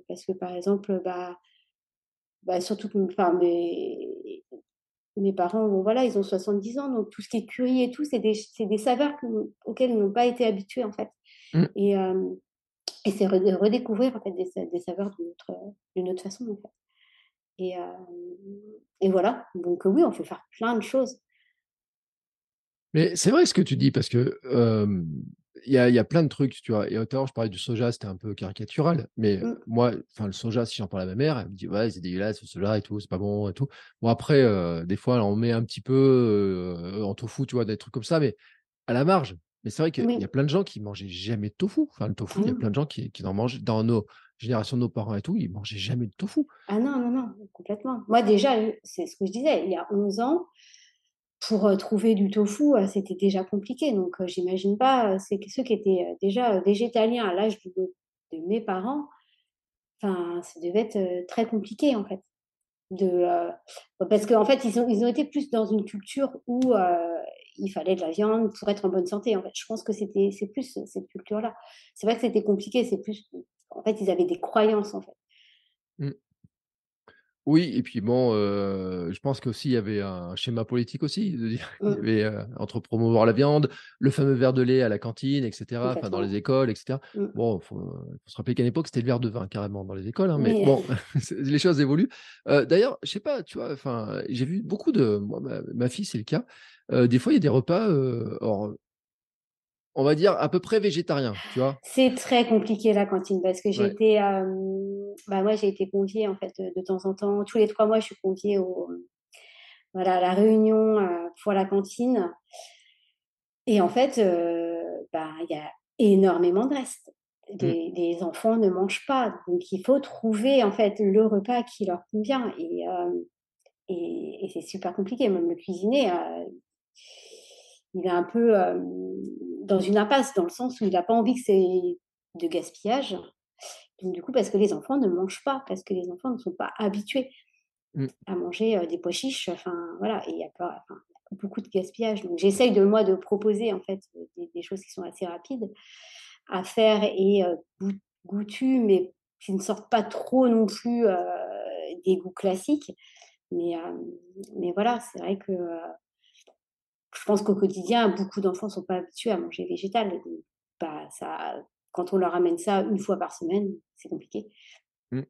parce que par exemple, bah, bah, surtout que enfin, mes, mes parents, voilà, ils ont 70 ans, donc tout ce qui est curry et tout, c'est des, des, saveurs auxquelles ils n'ont pas été habitués, en fait. Mmh. Et, et c'est redécouvrir, en fait, des, des saveurs d'une autre, autre façon, en fait. Et, et voilà, donc oui, on peut faire plein de choses. Mais c'est vrai ce que tu dis, parce que il y a, y a, plein de trucs, tu vois. Et l'heure, je parlais du soja, c'était un peu caricatural. Mais mmh. moi, enfin, le soja, si j'en parle à ma mère, elle me dit, ouais, c'est dégueulasse, le soja et tout, c'est pas bon et tout. Bon, après, des fois, on met un petit peu en tofu, tu vois, des trucs comme ça, mais à la marge. Mais c'est vrai qu'il y a plein de gens qui mangeaient jamais de tofu. Enfin, le tofu, il y a mmh. plein de gens qui, qui en mangent dans nos, génération de nos parents et tout, ils mangeaient jamais de tofu. Ah non, non, non, complètement. Moi déjà, c'est ce que je disais, il y a 11 ans, pour, heu, trouver du tofu, heu, c'était déjà compliqué donc heu, j'imagine pas, c'est ceux qui étaient, déjà, végétaliens à l'âge de mes parents, enfin, ça devait être, très compliqué, en fait. De, parce qu'en fait, ils ont ils ont été plus dans une culture où, il fallait de la viande pour être en bonne santé, en fait. Je pense que c'était c'est plus cette culture-là. C'est vrai que c'était compliqué, c'est plus en fait, ils avaient des croyances, en fait. Mmh. Oui et puis bon, heu, je pense qu'aussi il y avait un schéma politique aussi, de dire qu'il y Mmh, avait, heu, entre promouvoir la viande, le fameux verre de lait à la cantine et cetera, enfin dans les écoles et cetera. Mmh. Bon, faut, faut se rappeler qu'à l'époque, c'était le verre de vin carrément dans les écoles, hein, mais bon, les choses évoluent. Heu, d'ailleurs, je sais pas, tu vois, enfin, j'ai vu beaucoup de moi, ma ma fille, c'est le cas, des fois, il y a des repas, alors, on va dire à peu près végétariens, tu vois? C'est très compliqué la cantine parce que j'ai Ouais. été, hem, bah, moi j'ai été conviée en fait, de temps en temps, tous les 3 mois je suis conviée au voilà, à la réunion, heu, pour la cantine et en fait, heu, bah, il y a énormément de restes. Mmh, Les les enfants ne mangent pas, donc il faut trouver en fait le repas qui leur convient et et et c'est super compliqué. Même le cuisinier, heu, il est un peu, dans une impasse, dans le sens où il a pas envie que c'est de gaspillage. Donc du coup, parce que les enfants ne mangent pas, parce que les enfants ne sont pas habitués mmh. à manger, des pois chiches, enfin voilà et il y a pas enfin, beaucoup de gaspillage. Donc j'essaye de moi de proposer en fait, heu, des des choses qui sont assez rapides à faire et goût goûtues, mais qui ne sortent pas trop non plus, des goûts classiques. Mais mais voilà, c'est vrai que, je pense qu'au quotidien, beaucoup d'enfants ne sont pas habitués à manger végétal. Bah, ça quand on leur amène ça une fois par semaine, c'est compliqué. Mmh.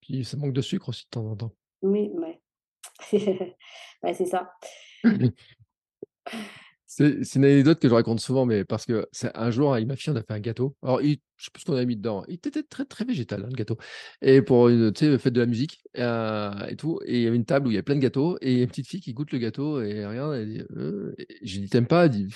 Puis ça manque de sucre aussi de temps en temps. Oui, ouais. Ouais, c'est ça. C'est une anecdote que je raconte souvent, mais parce que c'est un jour, avec ma fille, on a fait un gâteau. Alors, il je sais plus ce qu'on a mis dedans. Il était très, très végétal, hein, le gâteau et pour une, tu sais, fête de la musique, heu et tout et il y avait une table où il y avait plein de gâteaux et il y a une petite fille qui goûte le gâteau et elle regarde, elle dit: et j'ai dit: «Tu pas?» Elle dit: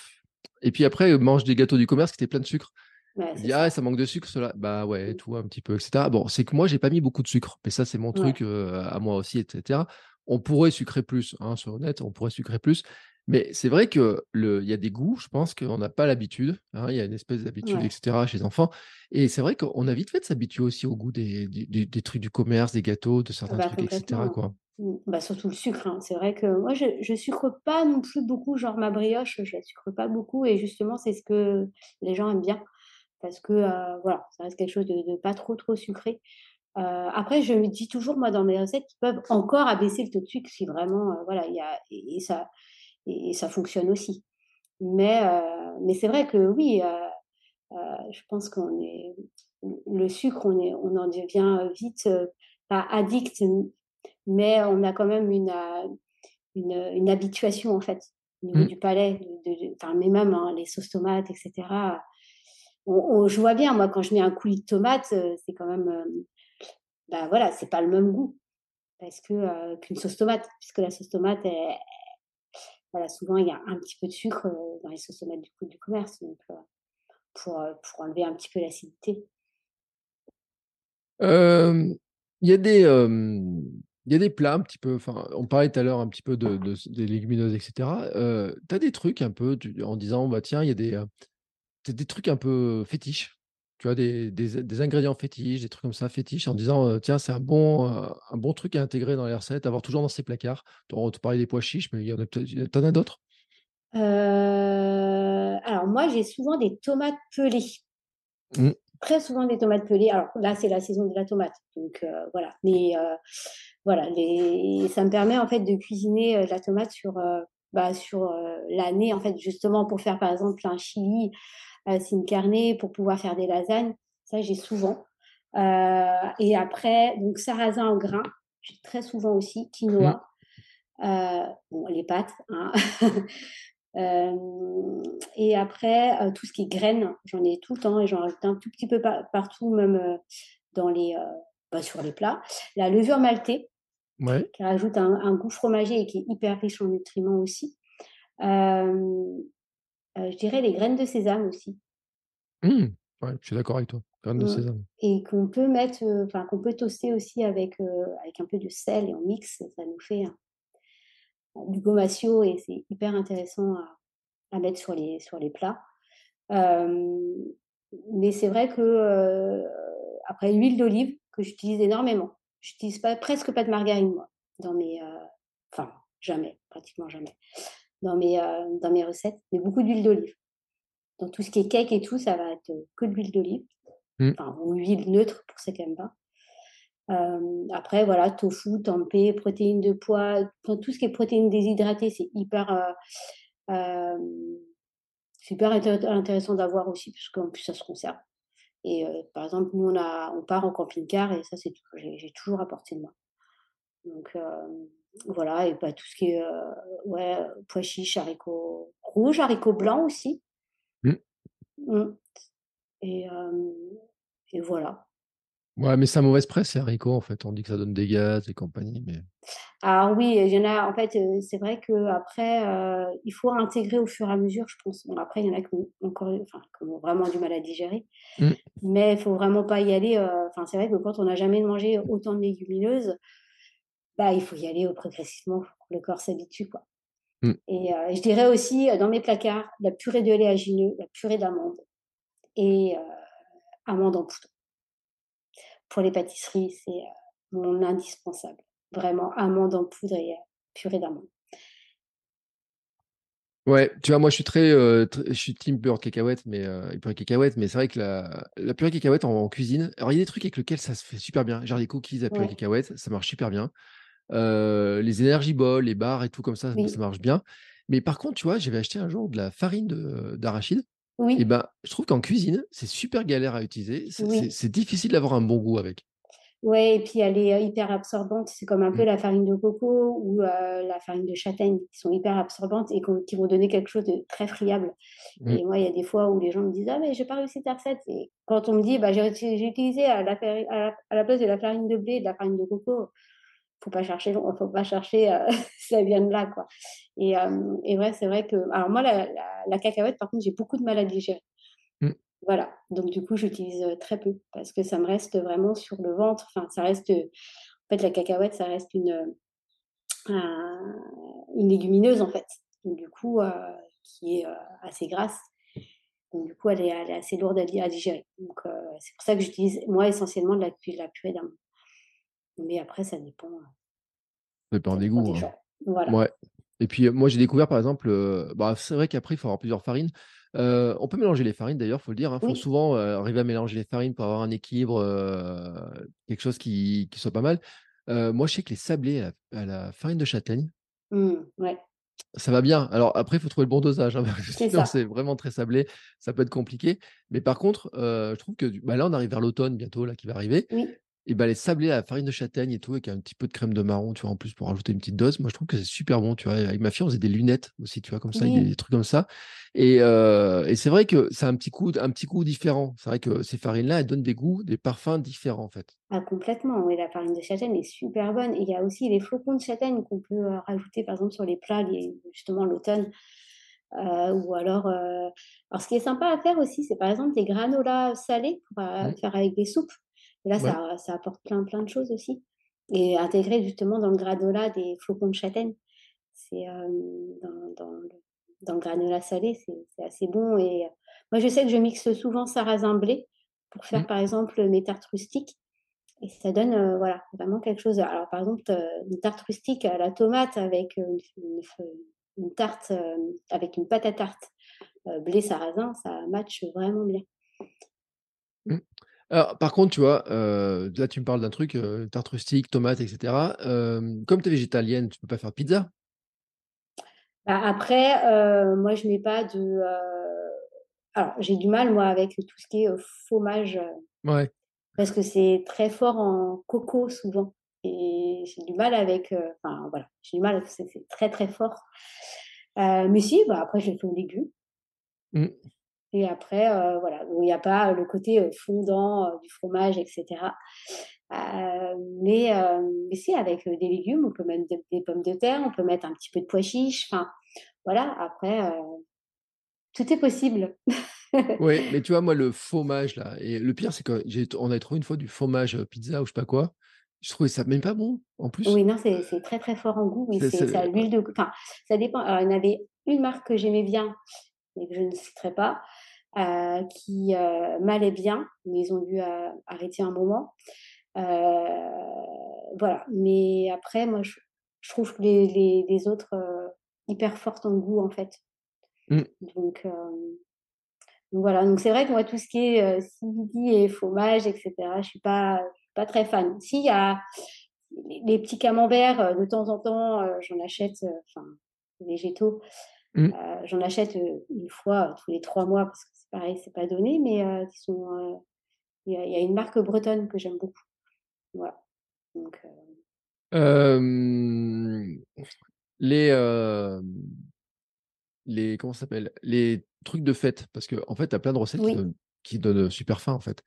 et puis après, elle mange des gâteaux du commerce qui étaient pleins de sucre. Ouais, Elle c'est dit: «Ah, ça. manque de sucre cela Bah ouais, Mmh. tout un petit peu et cetera. Bon, c'est que moi, j'ai pas mis beaucoup de sucre, mais ça, c'est mon Ouais. truc, heu, à moi aussi et cetera. On pourrait sucrer plus, hein, soyons honnêtes, on pourrait sucrer plus, mais c'est vrai que le il y a des goûts, je pense qu'on n'a pas l'habitude, hein, il y a une espèce d'habitude et Ouais. cetera chez les enfants et c'est vrai qu'on a vite fait de s'habituer aussi au goût des des trucs du commerce, des gâteaux, de certains bah, trucs et cetera, complètement. quoi. Mmh. Bah, surtout le sucre, hein. C'est vrai que moi, je je sucre pas non plus beaucoup, genre ma brioche, je la sucre pas beaucoup et justement, c'est ce que les gens aiment bien parce que, voilà, ça reste quelque chose de de pas trop, trop sucré. Après, je me dis toujours, moi, dans mes recettes, qu'ils peuvent encore abaisser le taux de sucre si vraiment, voilà, il y a et et ça et et ça fonctionne aussi. Mais heu, mais c'est vrai que oui, heu heu, je pense qu'on est le sucre, on est on en devient, vite, pas addict, mais on a quand même une, une, une habituation, en fait, au niveau Mmh. du palais, de de enfin, mais même, hein, les sauces tomates et cetera, on on je vois bien, moi, quand je mets un coulis de tomates, heu, c'est quand même, hem, bah, voilà, c'est pas le même goût parce que, qu'une sauce tomate, puisque la sauce tomate, elle voilà, souvent, il y a un petit peu de sucre, heu, dans les tomates du coup du commerce, donc heu, pour, heu, pour enlever un petit peu l'acidité. Il y a des, y a des plats un petit peu on parlait tout à l'heure un petit peu de des légumineuses et cetera, heu, tu as des trucs un peu en disant: «Bah, tiens, il y a des, heu» Tu des trucs un peu fétiches, tu vois? Des des des ingrédients fétiches, des trucs comme ça fétiches en disant, «Tiens, c'est un bon, un bon truc à intégrer dans les recettes, à avoir toujours dans ses placards». Tu on te parlait des pois chiches, mais il y en a en as d'autres? Alors moi, j'ai souvent des tomates pelées, Mmh, très souvent des tomates pelées. Alors là, c'est la saison de la tomate, donc voilà, mais voilà, les ça me permet en fait de cuisiner, heu, la tomate sur, bah, sur, l'année en fait, justement pour faire par exemple un chili, heu, sin carne, pour pouvoir faire des lasagnes. Ça, j'ai souvent. Heu et après donc sarrasin en grains, j'ai très souvent aussi, mmh. quinoa, heu, bon les pâtes, hein. Hem et après, tout ce qui est graines, j'en ai tout le temps et j'en rajoute un tout petit peu pa partout, même, dans les, bah, sur les plats. La levure maltée, Ouais. qui rajoute un un goût fromager et qui est hyper riche en nutriments aussi. Je dirais les graines de sésame aussi. Mmh. Ouais, je suis d'accord avec toi. graines de Mmh. sésame. Et qu'on peut mettre, enfin qu'on peut toaster aussi avec, avec un peu de sel et on mixe, ça nous fait du gomasio et c'est hyper intéressant à à mettre sur les sur les plats. Mais c'est vrai que, après l'huile d'olive que j'utilise énormément. J'utilise pas presque pas de margarine moi, dans mes, enfin jamais, pratiquement jamais, dans mes, heu, dans mes recettes, mais beaucoup d'huile d'olive. Dans tout ce qui est cake et tout, ça va être, que de l'huile d'olive, Mmh. enfin ou huile neutre pour ceux qui aiment pas. Hem, après voilà, tofu, tempeh, protéines de pois, enfin tout ce qui est protéines déshydratées, c'est hyper, super intér intéressant d'avoir aussi puisqu'en plus ça se conserve et par exemple, nous on a on part en camping-car et ça c'est j'ai j'ai toujours à portée de main. Donc voilà et bah, tout ce qui est, heu, ouais, pois chiches, haricots rouges, haricots blancs aussi. Mmh. Mmh et voilà. Ouais, mais c'est mauvaise presse, les haricots, en fait. On dit que ça donne des gaz et compagnie, mais Alors oui, il y en a en fait, c'est vrai qu'après, heu, il faut intégrer au fur et à mesure, je pense. Bon après, il y en a qui ont encore enfin, qui ont vraiment du mal à digérer, mmh, mais il faut vraiment pas y aller, enfin, c'est vrai que quand on n'a jamais mangé autant de légumineuses, bah, il faut y aller, heu, progressivement pour que le corps s'habitue, quoi mmh. et heu, je dirais aussi, heu, dans mes placards, la purée de d'oléagineux, la purée d'amandes et heu, amandes en poudre. Pour les pâtisseries, c'est, mon indispensable. Vraiment, amandes en poudre et purée d'amandes. Ouais, tu vois, moi, je suis très, je suis team beurre cacahuète, mais purée cacahuète, mais c'est vrai que la la purée de cacahuète en en cuisine alors il y a des trucs avec lesquels ça se fait super bien, genre les cookies à purée de Ouais, cacahuète, ça marche super bien. Heu, les Energy Balls, les bars et tout comme ça, ça marche bien. Mais par contre, tu vois, j'avais acheté un jour de la farine de d'arachide et oui, ben, je trouve qu'en cuisine, c'est super galère à utiliser. C'est oui. difficile d'avoir un bon goût avec. Ouais et puis elle est, heu, hyper absorbante. C'est comme un peu Mmh, la farine de coco ou heu, la farine de châtaigne qui sont hyper absorbantes et qui vont donner quelque chose de très friable mmh. et moi, il y a des fois où les gens me disent: «Ah mais j'ai pas réussi ta recette» et quand on me dit: «Bah, j'ai utilisé à la fari à la à la place de la farine de blé, de la farine de coco», faut pas chercher faut pas chercher, heu, ça vient de là, quoi. Et hem et ouais, c'est vrai que alors moi la la la cacahuète, par contre, j'ai beaucoup de mal à digérer. Mmh. Voilà, donc du coup, j'utilise, heu, très peu parce que ça me reste vraiment sur le ventre, enfin ça reste, en fait la cacahuète ça reste une, un une légumineuse en fait, donc du coup, heu, qui est, assez grasse, donc du coup elle est elle est assez lourde à di à digérer, donc c'est pour ça que j'utilise moi essentiellement de la pu la purée d'amandes, mais après ça dépend, Ça dépend des goûts, des hein. Voilà. Ouais et puis, moi, j'ai découvert, par exemple, bah, c'est vrai qu'après, il faut avoir plusieurs farines. On peut mélanger les farines d'ailleurs, faut le dire, hein. Faut Oui. souvent, arriver à mélanger les farines pour avoir un équilibre, quelque chose qui qui soit pas mal. Moi, je sais que les sablés à la à la farine de châtaigne, Mmh, ouais, ça va bien. Alors après, il faut trouver le bon dosage, hein, c'est vraiment très sablé, ça peut être compliqué. Mais par contre, je trouve que bah, là, on arrive vers l'automne bientôt là, qui va arriver Oui, et bah, les sablés à la farine de châtaigne et tout, avec un petit peu de crème de marron, tu vois, en plus pour rajouter une petite dose. Moi, je trouve que c'est super bon, tu vois? Avec ma fille, on faisait des lunettes aussi, tu vois, comme ça, avec des oui. des trucs comme ça et heu et c'est vrai que c'est un petit coup un petit goût différent. C'est vrai que ces farines-là, elles donnent des goûts, des parfums différents, en fait. Ah complètement, oui, la farine de châtaigne est super bonne et il y a aussi les flocons de châtaigne qu'on peut, heu, rajouter par exemple sur les plats, justement l'automne, heu, ou alors, alors ce qui est sympa à faire aussi, c'est par exemple des granolas salés pour, Mmh, faire avec des soupes et là ouais. ça ça apporte plein, plein de choses aussi et intégrer justement dans le granola des flocons de châtaigne. C'est, dans dans le dans le granola salé, c'est assez bon et moi je sais que je mixe souvent sarrasin blé pour faire Mmh. par exemple mes tartes rustiques et ça donne, voilà, vraiment quelque chose alors par exemple, une tarte rustique à la tomate avec, une une f une tarte, avec une pâte à tarte, blé sarrasin, ça match vraiment bien. Mmh. Alors, par contre, tu vois, heu, là, tu me parles d'un truc, heu, tarte rustique, tomates et cetera. Hem, comme tu es végétalienne, tu peux pas faire de pizza? Bah, après, moi je mets pas de, alors j'ai du mal moi avec tout ce qui est, fromage, Ouais. parce que c'est très fort en coco souvent et j'ai du mal avec, enfin voilà, j'ai du mal, c'est très, très fort. Mais si, bah, après je fais aux légumes. Mmh. Et après, heu, voilà, il n'y a pas le côté, heu, fondant, heu, du fromage et cetera. Heu, mais hem, mais si avec, des légumes, on peut mettre des des pommes de terre, on peut mettre un petit peu de pois chiches, enfin voilà, après, tout est possible. Oui, mais tu vois, moi, le fromage, là, et le pire, c'est qu'on a trouvé une fois du fromage pizza ou je sais pas quoi. Je trouvais ça même pas bon, en plus. Oui, non, c'est très, très fort en goût. Oui, c'est à l'huile de... Enfin, ça dépend. Alors, il y en avait une marque que j'aimais bien, mais que je ne citerai pas, euh, qui euh, m'allait bien, mais ils ont dû euh, arrêter un moment. voilà. Mais après, moi, je, trouve que les, les, autres hyper fortes en goût, en fait. Mmh. Donc, voilà. Donc, c'est vrai que moi, tout ce qui est CBD et fromage, etc., je suis pas, suis pas très fan. S'il y a les petits camemberts, de temps en temps, j'en achète, enfin, végétaux. Mmh. J'en achète une fois tous les trois mois parce que c'est pareil, c'est pas donné, mais sont. Il y, a une marque bretonne que j'aime beaucoup. Voilà. Donc, les les comment s'appelle les trucs de fête parce que en fait tu as plein de recettes qui, donnent, super faim en fait.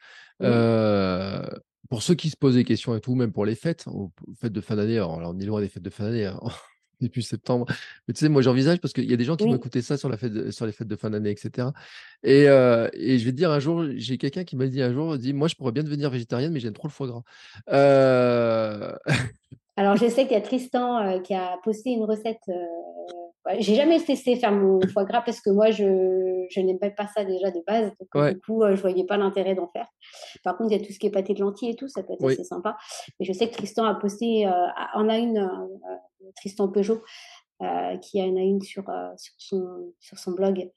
pour ceux qui se posent des questions et tout, même pour les fêtes, aux fêtes de fin d'année, alors on est loin des fêtes de fin d'année, hein, depuis septembre. Mais tu sais, moi, j'envisage parce qu'il y a des gens qui m'ont écouté ça sur, la fête sur les fêtes de fin d'année, etc. Et, euh, et, je vais te dire, un jour, j'ai quelqu'un qui m'a dit un jour, dit, moi, je pourrais bien devenir végétarienne, mais j'aime trop le foie gras. Euh... Alors, je sais qu'il y a Tristan euh, qui a posté une recette. Euh, j'ai jamais testé faire mon foie gras parce que moi, je, je n'aime pas ça déjà de base. Donc, du coup, euh, je voyais pas l'intérêt d'en faire. Par contre, il y a tout ce qui est pâté de lentilles et tout, ça peut être assez sympa. Et je sais que Tristan a posté, en a une, Tristan Peugeot, qui en a une sur, sur, son, sur son blog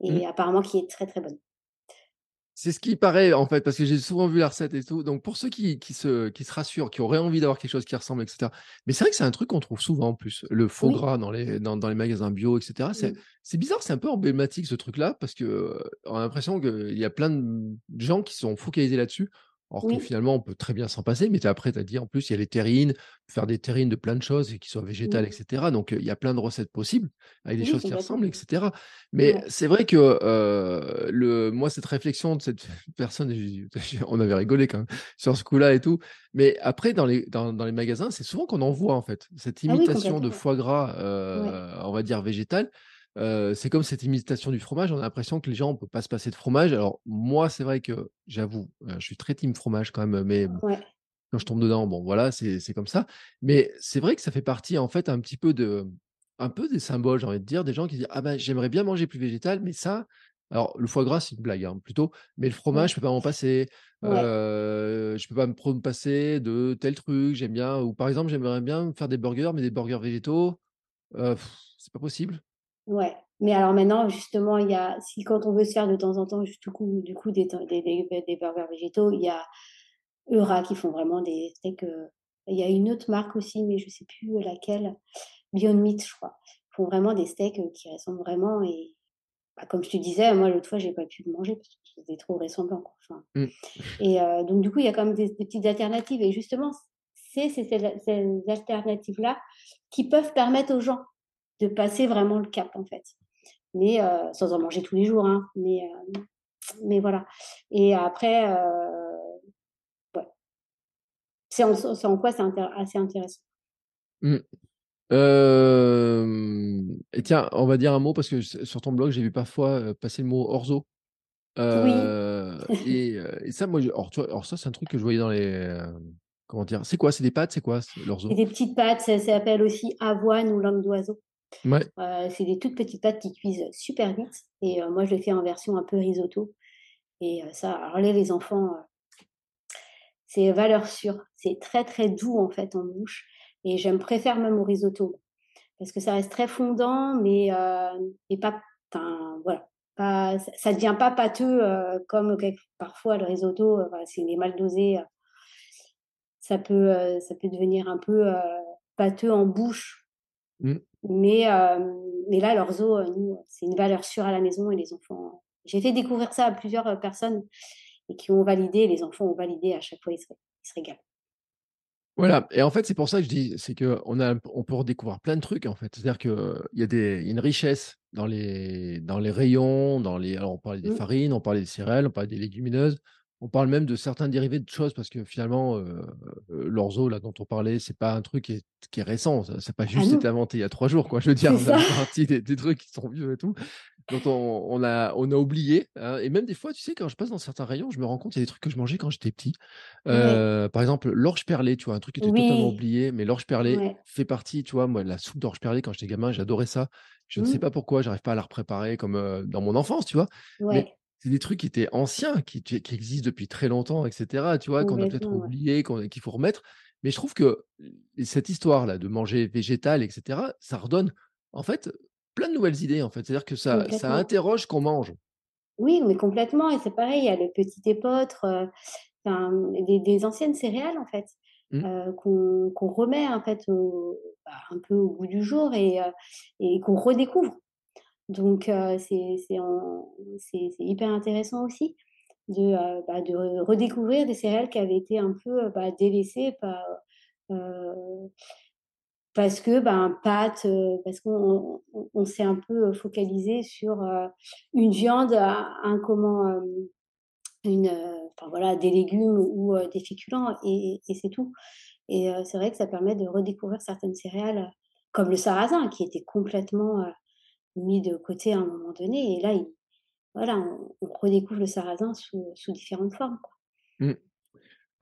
et mmh. apparemment qui est très très bonne. C'est ce qui paraît, en fait, parce que j'ai souvent vu la recette et tout. Donc, pour ceux qui, qui, se, qui se rassurent, qui auraient envie d'avoir quelque chose qui ressemble, etc. Mais c'est vrai que c'est un truc qu'on trouve souvent en plus. Le faux gras dans les, dans, dans, les magasins bio, etc. C'est bizarre, c'est un peu emblématique ce truc-là, parce qu'on euh, a l'impression qu'il y a plein de gens qui sont focalisés là-dessus. Or que finalement, on peut très bien s'en passer, mais après, tu as dit, en plus, il y a les terrines, faire des terrines de plein de choses qui soient végétales, etc. Donc, il y a plein de recettes possibles avec des choses qui ressemblent, etc. Mais c'est vrai que le, moi, cette réflexion de cette personne, on avait rigolé quand même sur ce coup-là et tout. Mais après, dans les, dans, les magasins, c'est souvent qu'on en voit, en fait, cette ah imitation de foie gras, on va dire végétal c'est comme cette imitation du fromage, on a l'impression que les gens, on peut pas se passer de fromage. Alors moi, c'est vrai que j'avoue, je suis très team fromage quand même, mais quand je tombe dedans, bon voilà, c'est comme ça. Mais c'est vrai que ça fait partie en fait un petit peu de, un peu des symboles, j'ai envie de dire, des gens qui disent ah ben j'aimerais bien manger plus végétal, mais ça, alors le foie gras c'est une blague hein, plutôt, mais le fromage je peux pas m'en passer. Euh, je peux pas me passer de tel truc, j'aime bien, ou par exemple j'aimerais bien faire des burgers, mais des burgers végétaux, c'est pas possible. Ouais, mais alors maintenant, justement, il y a, si quand on veut se faire de temps en temps, du coup, du coup des, des, des, burgers végétaux, il y a Eura qui font vraiment des steaks. Euh, il y a une autre marque aussi, mais je sais plus laquelle, Beyond Meat, je crois. Ils font vraiment des steaks euh, qui ressemblent vraiment. Et bah, comme je te disais, moi, l'autre fois, j'ai pas pu le manger parce que c'était trop ressemblant. Enfin, mmh. Et euh, donc, du coup, il y a quand même des, petites alternatives. Et justement, c'est ces, ces alternatives-là qui peuvent permettre aux gens de passer vraiment le cap en fait. Mais euh, sans en manger tous les jours, hein, mais, euh, mais voilà. Et après, euh, ouais. c'est en, en, quoi c'est assez intéressant? Mmh. Et tiens, on va dire un mot parce que sur ton blog, j'ai vu parfois passer le mot orzo. oui. et, et, ça, moi, or, tu vois, ça, c'est un truc que je voyais dans les. comment dire C'est quoi? C'est des pâtes? C'est quoi l'orzo? C'est des petites pâtes. Ça s'appelle aussi avoine ou langue d'oiseau. Euh, c'est des toutes petites pâtes qui cuisent super vite. Et euh, moi, je le fais en version un peu risotto. Et euh, ça, alors là, les enfants, c'est valeur sûre. C'est très, très doux, en fait, en bouche. Et j'aime préfère même au risotto. Parce que ça reste très fondant, mais, et pas, voilà. Pas, ça ne devient pas pâteux comme parfois le risotto, c'est est mal dosé. ça, peut, ça peut devenir un peu pâteux en bouche. Mmh. Mais, euh, mais là, l'orzo, euh, nous, c'est une valeur sûre à la maison et les enfants. Euh, j'ai fait découvrir ça à plusieurs personnes et qui ont validé, les enfants ont validé, à chaque fois, ils se, ils se régalent. Voilà, et en fait, c'est pour ça que je dis, c'est qu'on a, on peut redécouvrir plein de trucs, en fait. C'est-à-dire qu'il y a des, une richesse dans les, dans les rayons, dans les, alors on parlait des mmh. farines, on parlait des céréales, on parlait des légumineuses, on parle même de certains dérivés de choses parce que finalement, euh, euh, l'orzo là dont on parlait, c'est pas un truc qui est, qui est récent. N'a pas ah juste été inventé il y a trois jours, quoi. Je veux dire, a partie des, des, trucs qui sont vieux et tout. dont on, on a, on a oublié. hein. Et même des fois, tu sais, quand je passe dans certains rayons, je me rends compte, il y a des trucs que je mangeais quand j'étais petit. Euh, par exemple, l'orge perlée, tu vois, un truc qui était totalement oublié, mais l'orge perlée fait partie, tu vois, moi, la soupe d'orge perlée, quand j'étais gamin, j'adorais ça. Je ne sais Mmh. pas pourquoi, j'arrive pas à la repréparer comme euh, dans mon enfance, tu vois. Mais c'est des trucs qui étaient anciens, qui, existent depuis très longtemps, etc. Tu vois, qu'on a peut-être ouais. oublié, qu'il faut remettre. Mais je trouve que et cette histoire-là de manger végétal, etc., ça redonne, en fait, plein de nouvelles idées, en fait. C'est-à-dire que ça, ça interroge qu'on mange. Oui, mais complètement et c'est pareil, il y a le petit épeautre, enfin, des des anciennes céréales, en fait, Mmh. heu, qu'on remet, en fait, au bah, un peu au goût du jour et et qu'on redécouvre. Donc heu, c'est hyper intéressant aussi de, bah, de re redécouvrir des céréales qui avaient été un peu, bah, délaissées parce que, ben, pâtes, heu, parce qu'on on s'est un peu, focalisé sur, une viande, un comment, une, enfin voilà, des légumes ou, des féculents et c'est tout. Et c'est vrai que ça permet de redécouvrir certaines céréales, comme le sarrasin qui était complètement, mis de côté à un moment donné et là, il voilà, on redécouvre le sarrasin sous sous différentes formes. Mmh.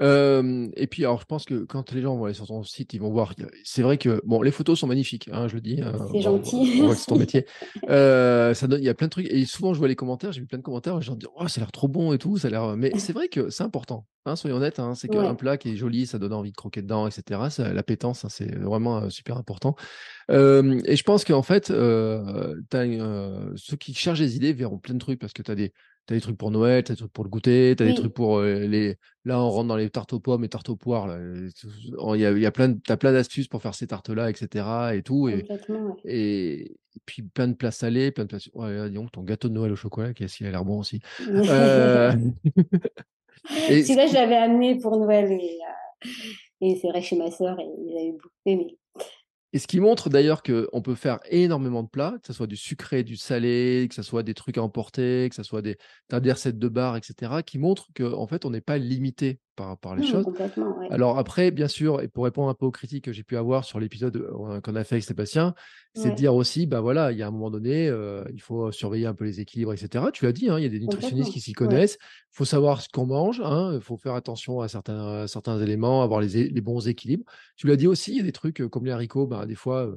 Hem et puis alors je pense que quand les gens vont aller sur ton site, ils vont voir c'est vrai que bon, les photos sont magnifiques, hein, je le dis, heu, C'est gentil, on c'est ton métier. Ça donne il y a plein de trucs et souvent je vois les commentaires, j'ai vu plein de commentaires, les gens disent: «Oh ça a l'air trop bon et tout, ça a l'air» mais c'est vrai que c'est important, hein, soyons honnêtes, hein, c'est qu'un Ouais, plat qui est joli, ça donne envie de croquer dedans et cetera, ça l'appétence, hein, c'est vraiment, heu, super important. Et je pense qu'en fait, as, ceux qui cherchent des idées verront plein de trucs parce que tu as des tu des trucs pour Noël, tu as des trucs pour le goûter, tu as des trucs pour, heu, les là, on rentre dans les tartes aux pommes et tartes aux poires là, heu, il y a y a plein de tu plein d'astuces pour faire ces tartes-là et cetera et tout et ouais. et et puis plein de plats salés, plein de plats ouais, dis donc ton gâteau de Noël au chocolat, qu'est-ce qu'il a l'air bon aussi. Heu et ce Celui-là, je qui l'avais amené pour Noël et et c'est vrai chez ma sœur et ils avaient beaucoup aimé. Et ce qui montre d'ailleurs qu'on peut faire énormément de plats, que ça soit du sucré, du salé, que ça soit des trucs à emporter, que ça soit des des recettes de bar et cetera, qui montrent qu'en fait, on n'est pas limité par par les Mmh, choses. ouais. Alors après, bien sûr, et pour répondre un peu aux critiques que j'ai pu avoir sur l'épisode, heu, qu'on a fait avec Sébastien, c'est de Ouais, dire aussi, bah, voilà, il y a un moment donné, heu, il faut surveiller un peu les équilibres et cetera. Tu l'as dit, hein, il y a des nutritionnistes qui s'y connaissent. Il faut savoir ce qu'on mange, hein, il faut faire attention à certains à certains éléments, avoir les bons équilibres. Tu l'as dit aussi, il y a des trucs, heu, comme les haricots, bah, des fois,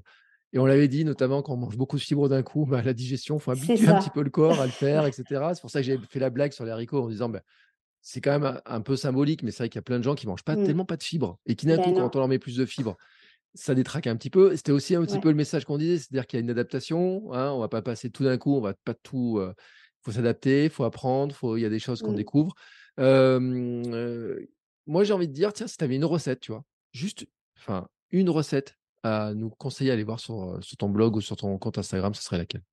et on l'avait dit notamment quand on mange beaucoup de fibres d'un coup, bah, la digestion, il faut habituer un petit peu le corps à le faire et cetera. C'est pour ça que j'avais fait la blague sur les haricots en disant, bah c'est quand même un peu symbolique, mais c'est vrai qu'il y a plein de gens qui mangent pas Mmh. tellement pas de fibres et qui d'un coup, Ben quand on leur met plus de fibres, ça détraque un petit peu. C'était aussi un petit ouais. peu le message qu'on disait, c'est-à-dire qu'il y a une adaptation, hein, on va pas passer tout d'un coup, on va pas tout, heu, faut s'adapter, faut apprendre, faut il y a des choses qu'on Mmh. découvre. Moi, j'ai envie de dire, tiens, si tu avais une recette, tu vois? Juste, enfin, une recette à nous conseiller à aller voir sur, sur ton blog ou sur ton compte Instagram, ce serait laquelle?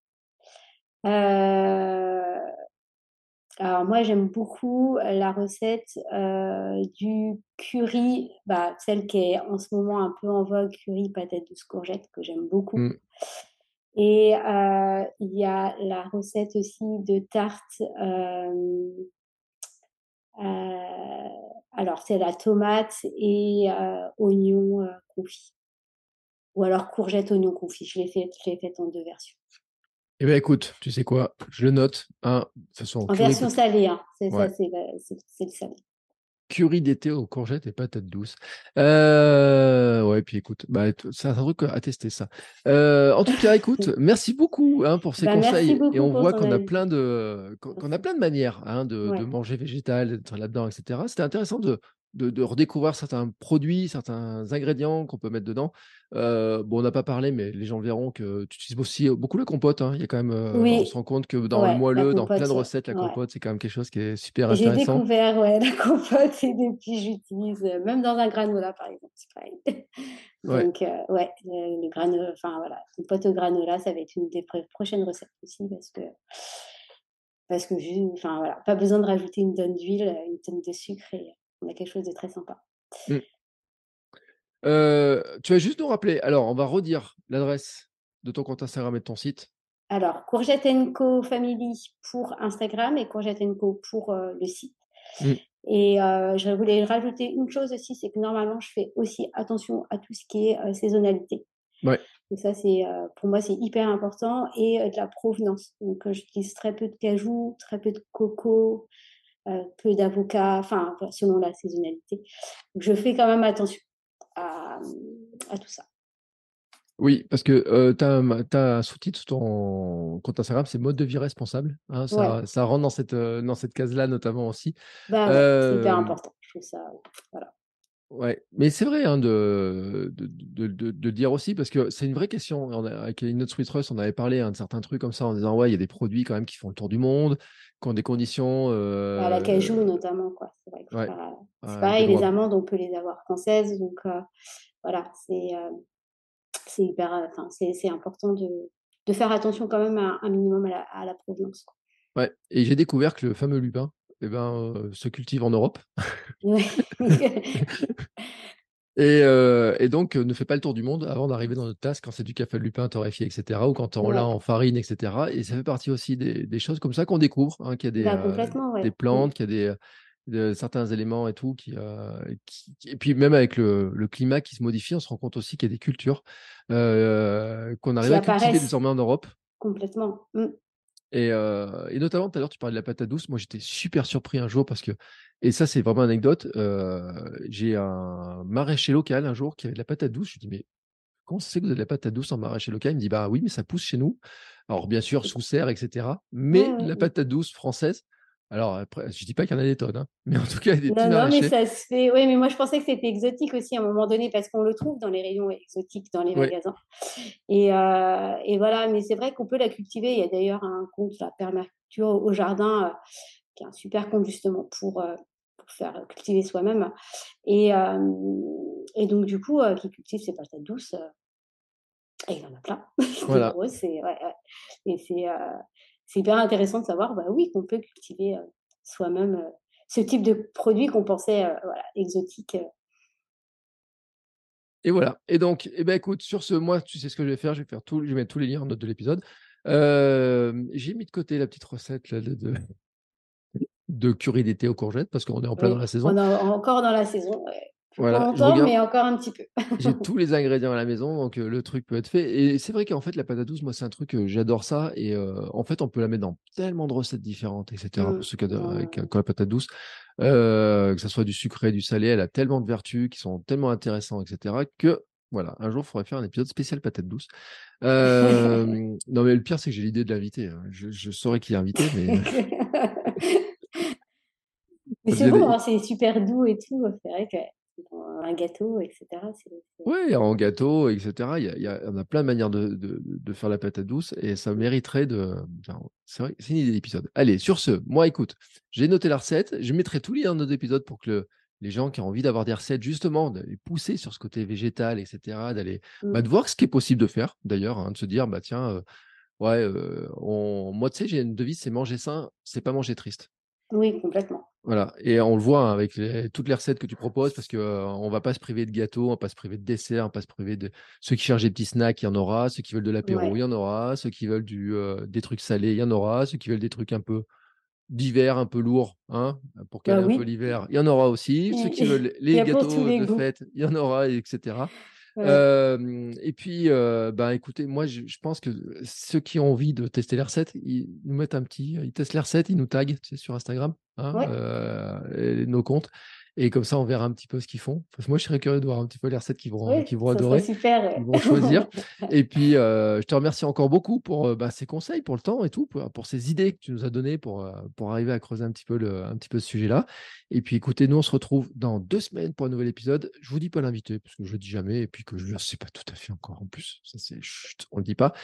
Alors moi, j'aime beaucoup la recette, du curry, bah, celle qui est en ce moment un peu en vogue, curry patate douce courgette, que j'aime beaucoup Mmh, et il y a la recette aussi de tarte, alors c'est la tomate et oignon, confit ou alors courgette, oignon confit. Je l'ai faite je l'ai faite en 2 versions. Et ben écoute, tu sais quoi? Je le note, hein, de façon, En version salée, hein, c'est ça, ouais. c'est le salé. Curry d'été aux courgettes et patates douces. Heu, ouais, puis écoute, bah, c'est un truc à tester ça. Heu, en tout cas, écoute, merci beaucoup, hein, pour ces Bah, conseils et on voit qu'on a plein de qu'on a plein de manières, hein, de manger végétal, d'être là-dedans et cetera. C'était intéressant de de de redécouvrir certains produits, certains ingrédients qu'on peut mettre dedans. Heu, bon, on n'a pas parlé, mais les gens verront que tu utilises aussi beaucoup la compote, hein. Il y a quand même, heu, on se rend compte que dans le ouais, la moelleux, dans plein de recettes, la ouais. compote, c'est quand même quelque chose qui est super J'ai intéressant. découvert, ouais, la compote et depuis j'utilise, même dans un granola, par exemple, c'est pareil. Ouais. Donc ouais, le le grano enfin voilà, compote au granola, ça va être une des prochaines recettes aussi parce que parce que enfin voilà, pas besoin de rajouter une tonne d'huile, une tonne de sucre et on a quelque chose de très sympa. Mmh. Heu, tu vas juste nous rappeler alors on va redire l'adresse de ton compte Instagram et de ton site. Alors, Courgette Co Family pour Instagram et Courgette Co pour, heu, le site Mmh. et heu, je voulais rajouter une chose aussi, c'est que normalement, je fais aussi attention à tout ce qui est, saisonnalité. Ouais. Et ça, c'est pour moi, c'est hyper important. Et de la provenance. Donc, j'utilise très peu de cajou, très peu de coco, peu d'avocat, enfin, selon la saisonnalité. je fais quand même attention à, tout ça. Oui, parce que tu as, un sous-titre sur ton compte Instagram, c'est mode de vie responsable. Hein, ça, ça, rentre dans cette, dans cette case-là notamment aussi. Bah, c'est hyper important. Je trouve ça. Voilà. Ouais, mais c'est vrai hein, de, de, de, de, dire aussi, parce que c'est une vraie question. On a, avec une autre Sweet Trust, on avait parlé hein, de certains trucs comme ça en disant Ouais, il y a des produits quand même qui font le tour du monde, qui ont des conditions. Euh... À la cajou notamment, quoi. C'est vrai que c'est pareil, les amandes, on peut les avoir françaises. Donc euh, voilà, c'est euh, c'est hyper. Enfin, c'est important de, de faire attention quand même à, un minimum à la, à la provenance. Quoi. Ouais, et j'ai découvert que le fameux lupin, eh ben, se cultive en Europe. et, et, donc, ne fait pas le tour du monde avant d'arriver dans notre tasse quand c'est du café lupin torréfié, etc. Ou quand on l'a en farine, etc. Et ça fait partie aussi des, des choses comme ça qu'on découvre, hein, qu'il y a des, bah, des mmh. plantes, qu'il y a des, certains éléments et tout. Qui, et puis même avec le, le, climat qui se modifie, on se rend compte aussi qu'il y a des cultures qu'on arrive à cultiver désormais en Europe. Complètement. Mmh. Et, et, notamment, tout à l'heure, tu parlais de la patate douce. Moi, j'étais super surpris un jour parce que, et ça, c'est vraiment une anecdote. j'ai un maraîcher local un jour qui avait de la patate douce. Je lui dis, mais comment c'est que vous avez de la patate douce en maraîcher local? Il me dit, bah oui, mais ça pousse chez nous. Alors, bien sûr, sous serre, etc. Mais la patate douce française, alors, après, je dis pas qu'il y en a des tonnes, hein, mais en tout cas, il y a des Non, non, mais ça se fait. Oui, mais moi, je pensais que c'était exotique aussi à un moment donné parce qu'on le trouve dans les rayons exotiques dans les magasins. Et, euh, et, voilà, mais c'est vrai qu'on peut la cultiver. Il y a d'ailleurs un compte, la permaculture au jardin, euh, qui est un super compte justement pour, euh, pour faire cultiver soi-même. Et, et, donc, du coup, qui cultive ses patates douces. et il en a plein. Voilà. c'est ouais, ouais. Et c'est c'est hyper intéressant de savoir, bah oui, qu'on peut cultiver soi-même ce type de produit qu'on pensait voilà, exotique. Et voilà. Et donc, eh ben, écoute, sur ce, moi, tu sais ce que je vais faire. Je vais faire tout, je vais mettre tous les liens en note de l'épisode. j'ai mis de côté la petite recette de, de, curry d'été aux courgettes parce qu'on est en plein dans la saison. On est encore dans la saison. Voilà, mais encore un petit peu. j'ai tous les ingrédients à la maison, donc le truc peut être fait. Et c'est vrai qu'en fait, la patate douce, moi, c'est un truc, j'adore ça. Et en fait, on peut la mettre dans tellement de recettes différentes, etc. Mmh. Pour ceux qui adorent avec, la patate douce, que ce soit du sucré, du salé, elle a tellement de vertus qui sont tellement intéressantes, etc. Que voilà, un jour, il faudrait faire un épisode spécial patate douce. non, mais le pire, c'est que j'ai l'idée de l'inviter. Hein. Je, je saurais qui est invité, mais. mais c'est bon, hein, c'est super doux et tout. C'est vrai que un gâteau, etc. Oui, en gâteau, etc. Il y, a, on a plein de manières de, de, faire la patate douce et ça mériterait de. c'est vrai, c'est une idée d'épisode. Allez, sur ce, moi, écoute, j'ai noté la recette. Je mettrai tous les liens dans nos épisodes pour que les gens qui ont envie d'avoir des recettes, justement, d'aller pousser sur ce côté végétal, etc., d'aller bah, mmh. de voir ce qui est possible de faire, d'ailleurs, hein, de se dire, bah tiens, euh, ouais, euh, on... moi, tu sais, j'ai une devise, c'est manger sain, c'est pas manger triste. Oui, complètement. Voilà, et on le voit hein, avec toutes les recettes que tu proposes, parce qu'on ne va pas se priver de gâteaux, on va pas se priver de desserts, on va pas se priver de ceux qui cherchent des petits snacks, il y en aura, ceux qui veulent de l'apéro, il y en aura, ceux qui veulent du, des trucs salés, il y en aura, ceux qui veulent des trucs un peu d'hiver, un peu lourds, hein, pour bah caler un peu l'hiver, il y en aura aussi, ceux qui veulent les gâteaux de fête, il y en aura, etc et puis, ben, écoutez, moi, je, pense que ceux qui ont envie de tester les recettes, ils nous mettent un petit, ils testent les recettes, ils nous taguent sur Instagram, hein, nos comptes. Et comme ça, on verra un petit peu ce qu'ils font. moi, je serais curieux de voir un petit peu les recettes qu'ils vont, vont adorer, super. qu'ils vont choisir. et puis, je te remercie encore beaucoup pour bah, ces conseils, pour le temps et tout, pour, ces idées que tu nous as données pour, pour arriver à creuser un petit peu le, un petit peu ce sujet-là. Et puis, écoutez, nous, on se retrouve dans deux semaines pour un nouvel épisode. Je vous dis pas l'invité, parce que je le dis jamais, et puis que je ne sais pas tout à fait encore en plus. Ça, c'est on le dit pas.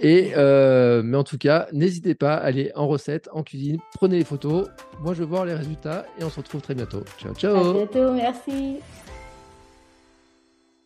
Et, mais en tout cas, n'hésitez pas à aller en recette, en cuisine, prenez les photos. Moi, je veux voir les résultats et on se retrouve très bientôt. Ciao, ciao. À bientôt, merci.